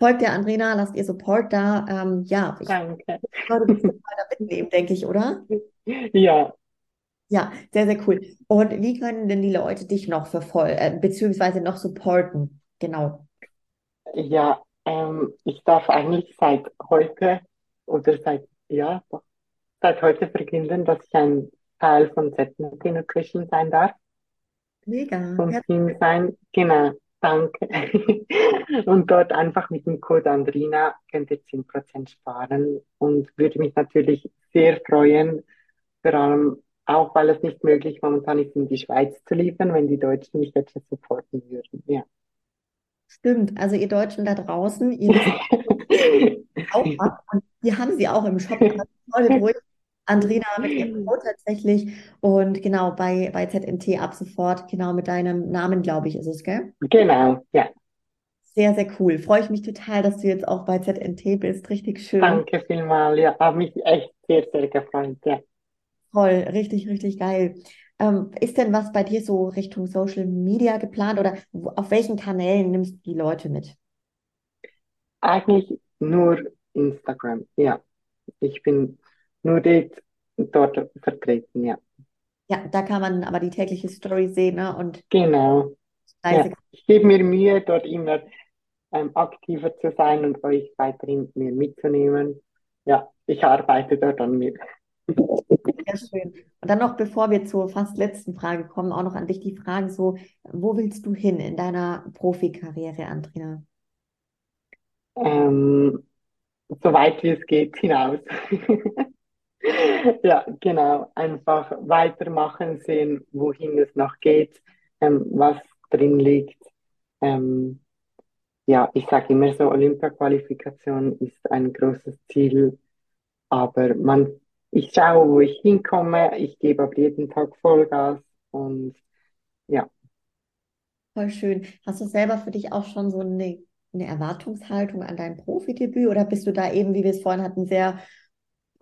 Folgt der Andrina, lasst ihr Support da. Ähm, ja, ich Danke. würde weiter mitnehmen, denke ich, oder? Ja, Ja, sehr, sehr cool. Und wie können denn die Leute dich noch verfolgen, äh, beziehungsweise noch supporten? Genau. ja, ähm, ich darf eigentlich seit heute oder seit, ja, doch, seit heute verkünden, dass ich ein Teil von Certainty Nutrition sein darf. Mega. vom Team sein. Genau, danke. Und dort einfach mit dem Code Andrina könnt ihr 10% sparen und würde mich natürlich sehr freuen, vor allem auch, weil es nicht möglich momentan ist, in die Schweiz zu liefern, wenn die Deutschen mich etwas supporten würden. Ja. Stimmt, also ihr Deutschen da draußen, ihr auch was und wir haben sie auch im Shop, ruhig Andrina mit ihrem Code tatsächlich. Und genau, bei, bei ZNT ab sofort, genau mit deinem Namen, glaube ich, ist es, gell? Genau, ja. Sehr, sehr cool. Freue ich mich total, dass du jetzt auch bei ZNT bist. Richtig schön. Danke vielmals. Ja, habe mich echt sehr, sehr gefreut. Ja. Toll, richtig, richtig geil. Ähm, ist denn was bei dir so Richtung Social Media geplant oder auf welchen Kanälen nimmst du die Leute mit? Eigentlich nur Instagram, ja. Ich bin nur dort, dort vertreten, ja. Ja, da kann man aber die tägliche Story sehen, ne? Und Genau. Ja. Ich gebe mir Mühe, dort immer ähm, aktiver zu sein und euch weiterhin mir mitzunehmen. Ja, ich arbeite dort an mir. Sehr schön. Und dann noch, bevor wir zur fast letzten Frage kommen, auch noch an dich die Frage so, wo willst du hin in deiner Profikarriere, Andrina? Ähm, so weit wie es geht hinaus. Ja, genau. Einfach weitermachen, sehen, wohin es noch geht, ähm, was drin liegt. Ähm, ja, ich sage immer so, Olympia-Qualifikation ist ein großes Ziel, aber man, ich schaue, wo ich hinkomme, ich gebe aber jeden Tag Vollgas und ja. Voll schön. Hast du selber für dich auch schon so eine, eine Erwartungshaltung an dein Profidebüt oder bist du da eben, wie wir es vorhin hatten, sehr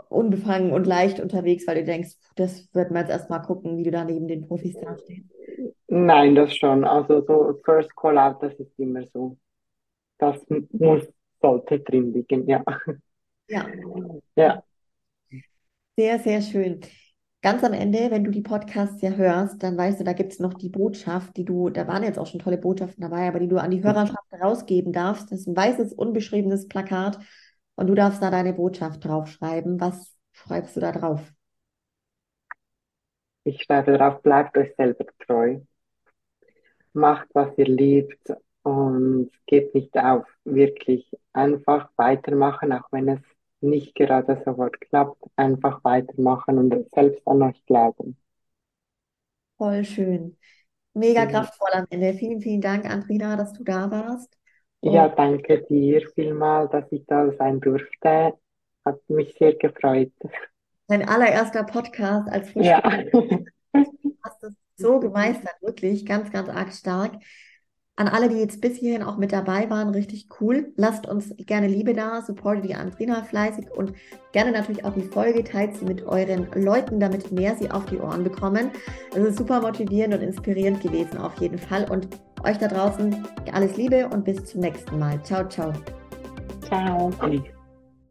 unbefangen und leicht unterwegs, weil du denkst, das wird man jetzt erstmal gucken, wie du da neben den Profis dastehst? Nein, das schon. Also so First Call Out, das ist immer so. Das muss, sollte drin liegen, ja. Ja. Ja. Sehr, sehr schön. Ganz am Ende, wenn du die Podcasts ja hörst, dann weißt du, da gibt es noch die Botschaft, die du, da waren jetzt auch schon tolle Botschaften dabei, aber die du an die Hörerschaft rausgeben darfst. Das ist ein weißes, unbeschriebenes Plakat und du darfst da deine Botschaft draufschreiben. Was schreibst du da drauf? Ich schreibe drauf, bleibt euch selber treu. Macht, was ihr liebt und gebt nicht auf. Wirklich einfach weitermachen, auch wenn es nicht gerade sofort klappt. Einfach weitermachen und selbst an euch glauben. Voll schön. Mega mhm. kraftvoll am Ende. Vielen, vielen Dank, Andrina, dass du da warst. Ja, danke dir vielmal, dass ich da sein durfte. Hat mich sehr gefreut. Mein allererster Podcast als Ja. Du hast es so gemeistert, wirklich ganz, ganz arg stark. An alle, die jetzt bis hierhin auch mit dabei waren, richtig cool. Lasst uns gerne Liebe da, supportet die Andrina fleißig und gerne natürlich auch die Folge, teilt sie mit euren Leuten, damit mehr sie auf die Ohren bekommen. Es ist super motivierend und inspirierend gewesen auf jeden Fall. Und euch da draußen alles Liebe und bis zum nächsten Mal. Ciao, ciao. Ciao.